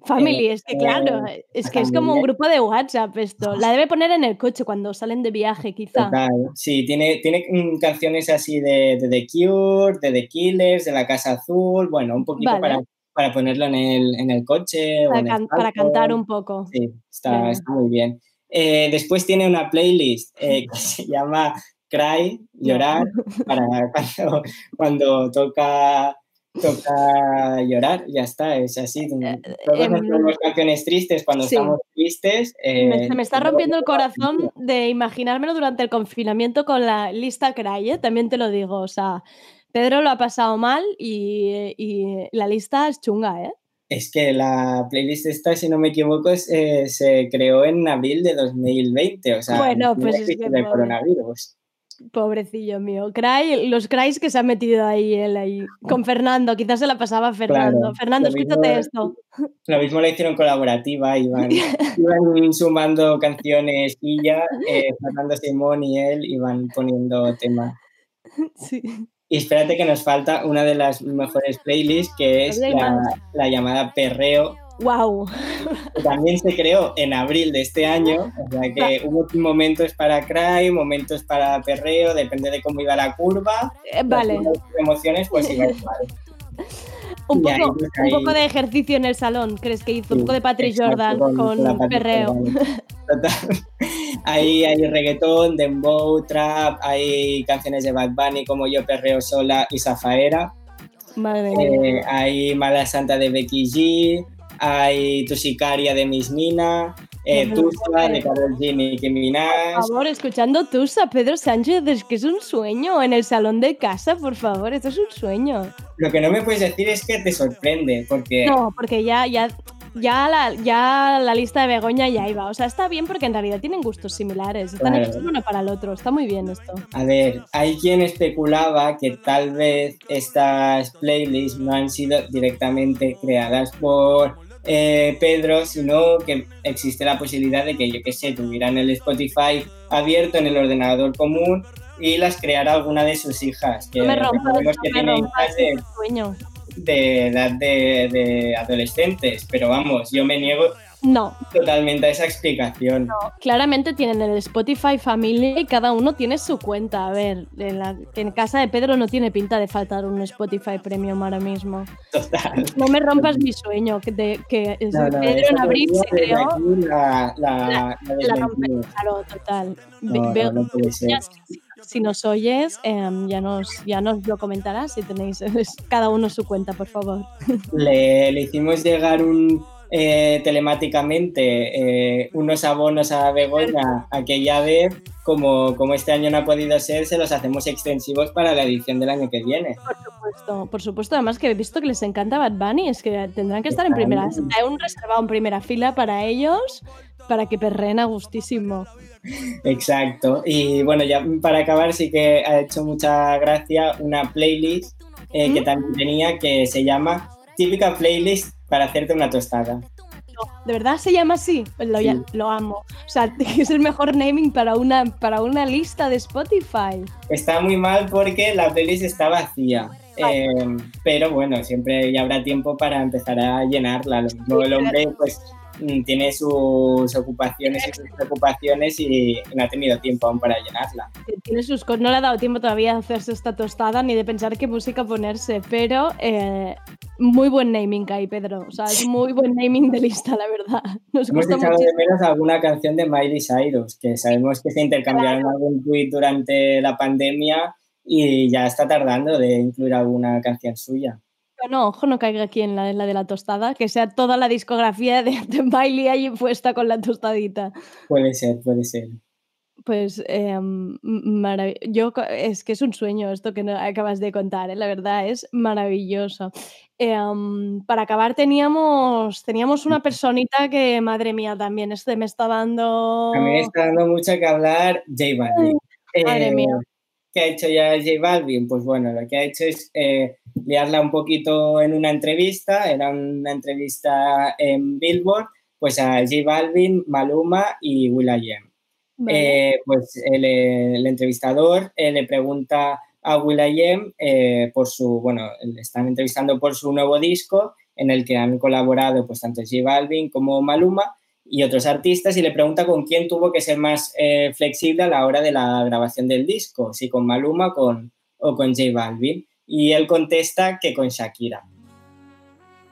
Family, eh, es que claro, eh, es que es como un grupo de WhatsApp esto. La debe poner en el coche cuando salen de viaje, quizá. Total, sí, tiene, tiene canciones así de, de The Cure, de The Killers, de La Casa Azul, bueno, un poquito Vale. para, para ponerlo en el, en el coche o Para, en el para cantar un poco. Sí, está, está muy bien. Eh, después tiene una playlist eh, que se llama Cry, llorar, para cuando, cuando toca, toca llorar, ya está, es así. Todos nos em, ponemos canciones tristes cuando sí. estamos tristes. eh, Me, se me está rompiendo el corazón de imaginármelo durante el confinamiento con la lista Cry, ¿eh? también te lo digo. O sea, Pedro lo ha pasado mal y, y la lista es chunga, ¿eh? Es que la playlist esta, si no me equivoco, es, eh, se creó en abril de 2020, o sea, Bueno, en pues es que coronavirus. Pobrecillo mío. Cry, los Crys que se ha metido ahí él ahí. Con Fernando, quizás se la pasaba a Fernando. Claro, Fernando, mismo- escúchate esto. Lo mismo la hicieron colaborativa, iban, iban sumando canciones y ya, eh, Fernando Simón y él iban poniendo temas. Sí. Y espérate que nos falta una de las mejores playlists, que es la llamada Perreo, Wow. también se creó en abril de este año, o sea que hubo momentos para cry, momentos para perreo, depende de cómo iba la curva, Eh, vale. emociones pues iba igual. Un ahí, poco, pues, un poco de ejercicio en el salón, ¿crees que hizo? un poco de Patrick Jordan con- Patrick perreo. Total. Ahí hay reggaetón, dembow, trap, hay canciones de Bad Bunny como Yo Perreo Sola y Zafaera, Madre mía. eh, hay Mala Santa de Becky G, hay Tu Sicaria de Miss Nina, eh, Tusa de Karol G y Nicki Minaj. Por favor, escuchando Tusa, Pedro Sánchez, es que es un sueño en el salón de casa, por favor, esto es un sueño. Lo que no me puedes decir es que te sorprende, porque No, porque ya, ya, ya, la, ya la lista de Begoña ya iba. O sea, está bien porque en realidad tienen gustos similares. Están Claro. hechos uno para el otro. Está muy bien esto. A ver, hay quien especulaba que tal vez estas playlists no han sido directamente creadas por eh, Pedro, sino que existe la posibilidad de que, yo qué sé, tuvieran el Spotify abierto en el ordenador común y las creara alguna de sus hijas, que No me rompas, recordemos no que me tiene hijas de, el sueño. de edad de, de adolescentes, pero vamos, yo me niego No, totalmente a esa explicación. claramente tienen el Spotify familia y cada uno tiene su cuenta. A ver, en, la- en casa de Pedro no tiene pinta de faltar un Spotify Premium ahora mismo. Total. No me rompas mi sueño, que, de- que No, no, Pedro en abril se creó La, la, la rompe- claro, total. No, no, veo- no si, nos oyes, em, ya, nos, ya nos lo comentarás si tenéis cada uno su cuenta, por favor. Le, le hicimos llegar un eh, telemáticamente eh, unos abonos a Begoña aquella vez. Como, como este año no ha podido ser, se los hacemos extensivos para la edición del año que viene. Por supuesto, por supuesto, además que he visto que les encanta Bad Bunny, es que tendrán que estar en primera, hay un reservado en primera fila para ellos, para que perren a gustísimo. Exacto. Y bueno, ya para acabar, sí que ha hecho mucha gracia una playlist eh, que también tenía que se llama Típica Playlist para hacerte una tostada. ¿De verdad se llama así? Pues Lo, lo amo. O sea, es el mejor naming para una, para una lista de Spotify. Está muy mal porque la playlist está vacía. Eh, pero bueno, siempre ya habrá tiempo para empezar a llenarla. Mismo el hombre pues tiene sus ocupaciones y sus preocupaciones y no ha tenido tiempo aún para llenarla. Tiene sus co- no le ha dado tiempo todavía de hacerse esta tostada ni de pensar qué música ponerse, pero eh, muy buen naming ahí, Pedro. O sea, es muy buen naming de lista, la verdad. Nos Hemos gusta echado mucho. de menos alguna canción de Miley Cyrus, que sabemos que se intercambiaron algún tweet durante la pandemia y ya está tardando de incluir alguna canción suya. No, ojo, no caiga aquí en la, en la de la tostada, que sea toda la discografía de, de Miley ahí puesta con la tostadita. Puede ser, puede ser. Pues eh, marav- yo es que es un sueño esto que no- acabas de contar, ¿eh? la verdad es maravilloso. Eh, um, para acabar teníamos, teníamos una personita que, madre mía, también este me está dando... A mí me está dando mucho que hablar J Balvin. madre Eh, mía. ¿Qué ha hecho ya J Balvin? Pues bueno, lo que ha hecho es eh, liarla un poquito en una entrevista, era una entrevista en Billboard, pues a J Balvin, Maluma y will.i.am. Vale. Eh, pues el, el entrevistador eh, le pregunta a will.i.am eh, por su, bueno, le están entrevistando por su nuevo disco en el que han colaborado pues tanto J Balvin como Maluma y otros artistas y le pregunta con quién tuvo que ser más eh, flexible a la hora de la grabación del disco, si con Maluma con, o con J Balvin. Y él contesta que con Shakira.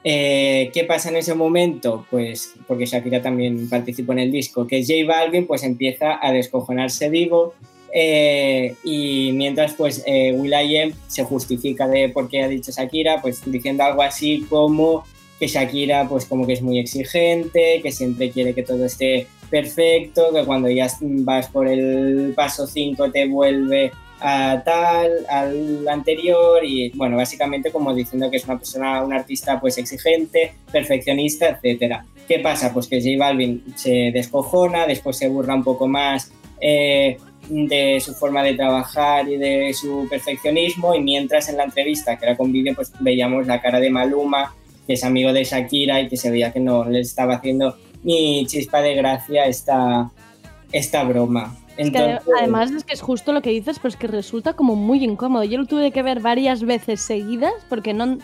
Eh, ¿Qué pasa en ese momento? Pues porque Shakira también participó en el disco, que J Balvin pues empieza a descojonarse vivo eh, y mientras pues eh, will.i.am se justifica de por qué ha dicho Shakira, pues diciendo algo así como que Shakira pues como que es muy exigente, que siempre quiere que todo esté perfecto, que cuando ya vas por el paso 5 te vuelve a tal, al anterior y bueno, básicamente como diciendo que es una persona, un artista pues exigente, perfeccionista, etcétera. ¿Qué pasa? Pues que J Balvin se descojona, después se burla un poco más eh, de su forma de trabajar y de su perfeccionismo y mientras en la entrevista que era con vídeo pues veíamos la cara de Maluma que es amigo de Shakira y que se veía que no le estaba haciendo ni chispa de gracia esta, esta broma. Es que ade- además es que es justo lo que dices, pero es que resulta como muy incómodo. Yo lo tuve que ver varias veces seguidas porque no...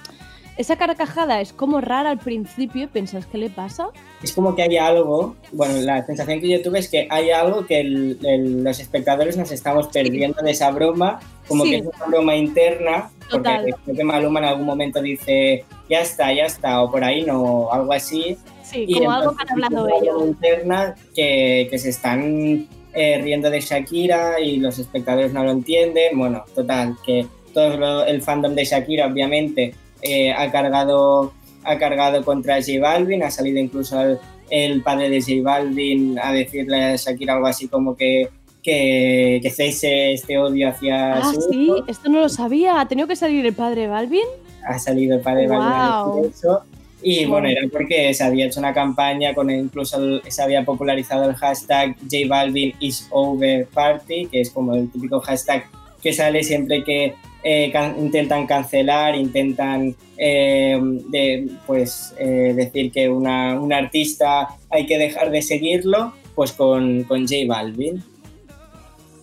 Esa carcajada es como rara al principio y piensas, ¿qué le pasa? es como que hay algo, bueno, la sensación que yo tuve es que hay algo que el- el- los espectadores nos estamos perdiendo de esa broma, como Sí. que es una broma interna, porque Total. creo que Maluma en algún momento dice, ya está, ya está, o por ahí no, algo así. Sí, Y como algo que han hablado ellos. interna que, que se están eh, riendo de Shakira y los espectadores no lo entienden. Bueno, total, que todo lo- el fandom de Shakira obviamente eh, ha cargado ha cargado contra J Balvin, ha salido incluso el, el padre de J Balvin a decirle a Shakira algo así como que, que, que cese este odio hacia Ah, su sí, esto no lo sabía. ¿Ha tenido que salir el padre Balvin? ha salido el padre de Balvin a eso. Y Wow. bueno, era porque se había hecho una campaña con incluso el- se había popularizado el hashtag J Balvin is over party, que es como el típico hashtag que sale siempre que eh, can- intentan cancelar, intentan eh, de- pues eh, decir que una, un artista hay que dejar de seguirlo, pues con, con J Balvin.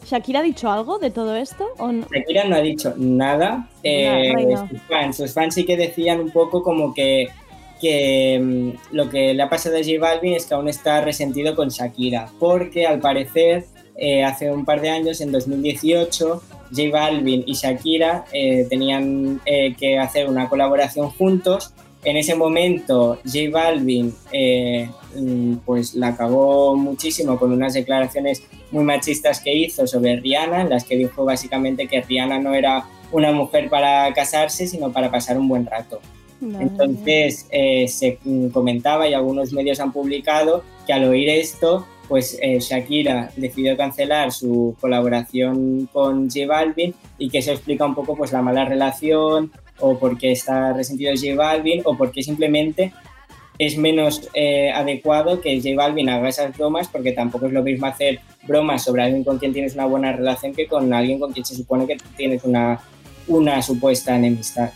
¿Shakira ha dicho algo de todo esto? ¿O no? Shakira no ha dicho nada. Eh, reina. sus, fans, sus fans sí que decían un poco como que que mm, lo que le ha pasado a J Balvin es que aún está resentido con Shakira, porque al parecer eh, hace un par de años, en 2018, J Balvin y Shakira eh, tenían eh, que hacer una colaboración juntos. En ese momento, J Balvin eh, mm, pues la acabó muchísimo con unas declaraciones muy machistas que hizo sobre Rihanna, en las que dijo básicamente que Rihanna no era una mujer para casarse, sino para pasar un buen rato. Entonces eh, se mm, comentaba y algunos medios han publicado que al oír esto, pues eh, Shakira decidió cancelar su colaboración con J Balvin y que eso explica un poco pues la mala relación o por qué está resentido J Balvin o por qué simplemente es menos eh, adecuado que J Balvin haga esas bromas porque tampoco es lo mismo hacer bromas sobre alguien con quien tienes una buena relación que con alguien con quien se supone que tienes una, una supuesta enemistad.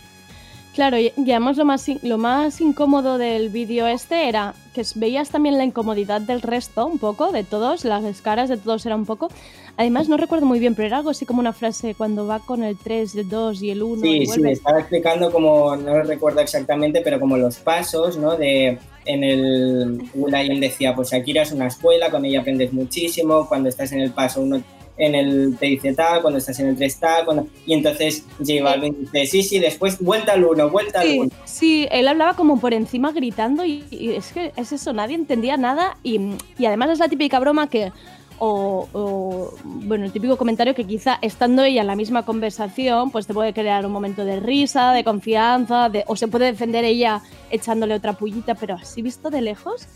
Claro, y y además lo más, lo más incómodo del vídeo este era que veías también la incomodidad del resto, un poco, de todos, las caras de todos era un poco. Además, no recuerdo muy bien, pero era algo así como una frase cuando va con el 3, el 2 y el 1 y Sí, sí, vuelve. estaba explicando como, no lo recuerdo exactamente, pero como los pasos, ¿no? De, en el Will.i.am decía, pues Shakira es una escuela, con ella aprendes muchísimo, cuando estás en el paso uno en el te dice tal, cuando estás en el 3 tal, cuando... y entonces J Balvin dice, sí, sí, después vuelta al 1, vuelta al Sí, 1. sí, él hablaba como por encima gritando y, y es que es eso, nadie entendía nada y, y además es la típica broma que, o, o, bueno, el típico comentario que quizá estando ella en la misma conversación, pues te puede crear un momento de risa, de confianza, de, o se puede defender ella echándole otra pullita, pero así visto de lejos,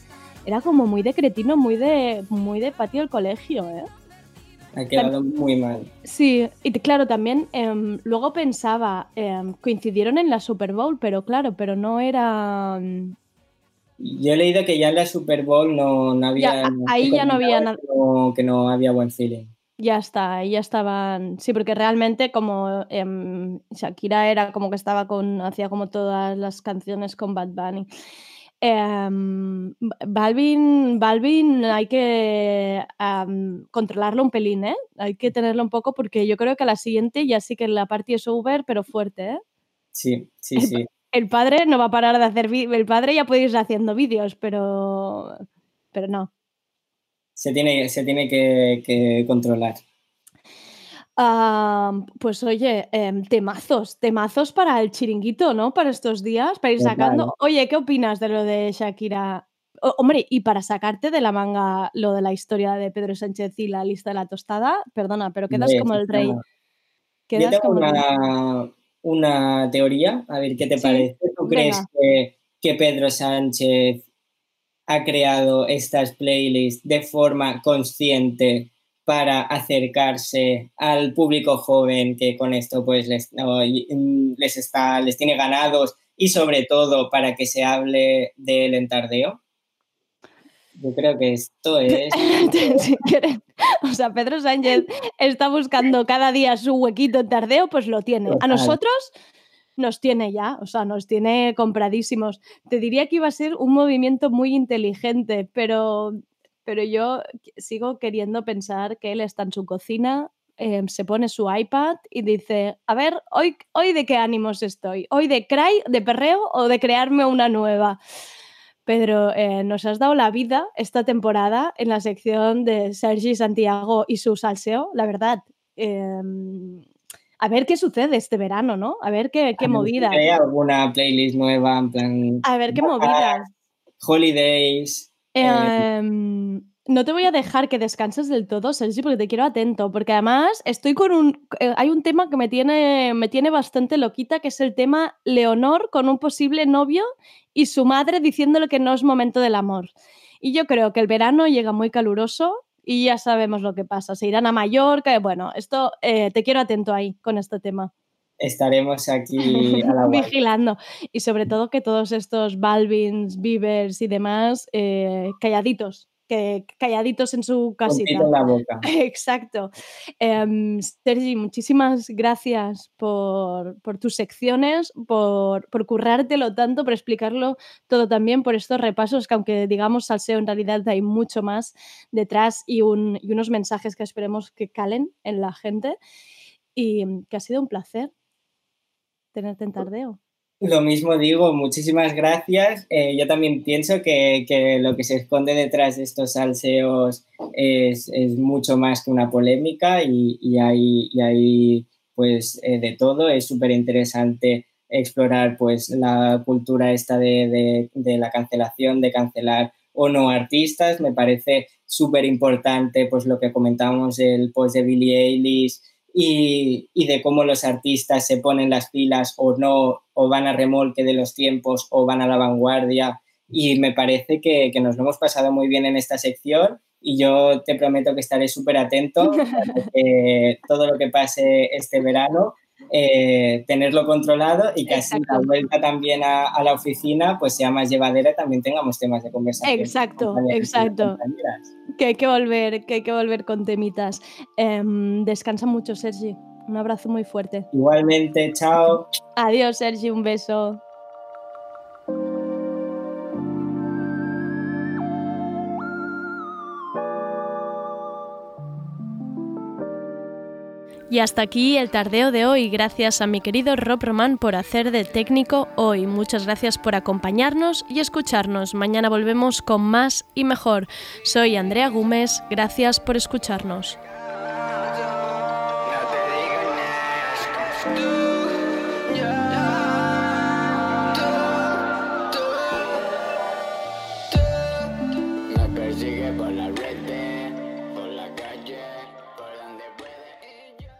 era como muy de cretino, muy de, muy de patio del colegio, ¿eh? Ha quedado muy mal. Sí, y claro, también em, luego pensaba, em, coincidieron en la Super Bowl, pero claro, pero no era... mm, Yo he leído que ya en la Super Bowl no, no había... Ya, ahí ya no había nada. Que no, que no había buen feeling. Ya está, ahí ya estaban. Sí, porque realmente como em, Shakira era como que estaba con, hacía como todas las canciones con Bad Bunny. Ba- Balvin, Balvin hay que controlarlo un pelín, ¿eh? Hay que tenerlo un poco porque yo creo que a la siguiente ya sí que la party es over, pero fuerte, ¿eh? Sí, sí, sí. El padre no va a parar de hacer vídeos. El padre ya puede ir haciendo vídeos, pero, pero no. Se tiene, se tiene que, que controlar. Pues oye, em, temazos, temazos para el chiringuito, ¿no? Para estos días, para ir Total. sacando. Oye, ¿qué opinas de lo de Shakira? O- hombre, y para sacarte de la manga lo de la historia de Pedro Sánchez y la lista de la tostada, perdona, pero quedas Hombre, como el rey. Yo Quedas tengo como el rey. una, una teoría, a ver qué te Sí, parece. ¿Tú crees que Pedro Sánchez ha creado estas playlists de forma consciente para acercarse al público joven que con esto pues les, mm, les, está, les tiene ganados y sobre todo para que se hable del entardeo? Yo creo que esto es... Si quieres- o sea, Pedro Sánchez está buscando cada día su huequito en tardeo, pues lo tiene. A nosotros nos tiene ya, o sea, nos tiene compradísimos. Te diría que iba a ser un movimiento muy inteligente, pero, pero yo sigo queriendo pensar que él está en su cocina, eh, se pone su iPad y dice, a ver, hoy, hoy de qué ánimos estoy, hoy de cry, de perreo o de crearme una nueva. Pedro, eh, nos has dado la vida esta temporada en la sección de Sergi Santiago y su salseo, la verdad. em, a ver qué sucede este verano, ¿no? A ver qué, qué si movidas. hay alguna playlist nueva en plan A ver qué movidas. holidays. eh, Em, no te voy a dejar que descanses del todo, Sergi, porque te quiero atento, porque además estoy con un... eh, hay un tema que me tiene, me tiene bastante loquita, que es el tema Leonor con un posible novio y su madre diciéndole que no es momento del amor. Y yo creo que el verano llega muy caluroso y ya sabemos lo que pasa. Se irán a Mallorca. y Bueno, esto eh, te quiero atento ahí con este tema. estaremos aquí a la vigilando. Y sobre todo que todos estos Balvins, Beavers y demás, eh, calladitos, que calladitos en su casita. en la boca. Exacto. Em, Sergi, muchísimas gracias por, por tus secciones, por, por currártelo tanto, por explicarlo todo también, por estos repasos, que aunque digamos salseo, en realidad hay mucho más detrás y, un- y unos mensajes que esperemos que calen en la gente. Y que ha sido un placer tenerte en tardeo. Lo mismo digo, muchísimas gracias. Eh, yo también pienso que, que, lo que se esconde detrás de estos salseos es, es mucho más que una polémica y, y hay, y hay pues eh, de todo. Es súper interesante explorar pues la cultura esta de, de, la cancelación, de cancelar o no artistas. Me parece súper importante pues lo que comentábamos el post de Billie Eilish y, y, de cómo los artistas se ponen las pilas o no, o van a remolque de los tiempos o van a la vanguardia. Y me parece que, que nos lo hemos pasado muy bien en esta sección y yo te prometo que estaré súper atento a todo lo que pase este verano, eh, tenerlo controlado y que así la vuelta también a, a, la oficina pues sea más llevadera y también tengamos temas de conversación. Exacto, exacto. Que hay que volver, que hay que volver con temitas. Eh, descansa mucho, Sergi. Un abrazo muy fuerte. Igualmente, chao. Adiós, Sergi, un beso. Y hasta aquí el tardeo de hoy. Gracias a mi querido Rob Román por hacer de técnico hoy. Muchas gracias por acompañarnos y escucharnos. Mañana volvemos con más y mejor. Soy Andrea Gómez. Gracias por escucharnos.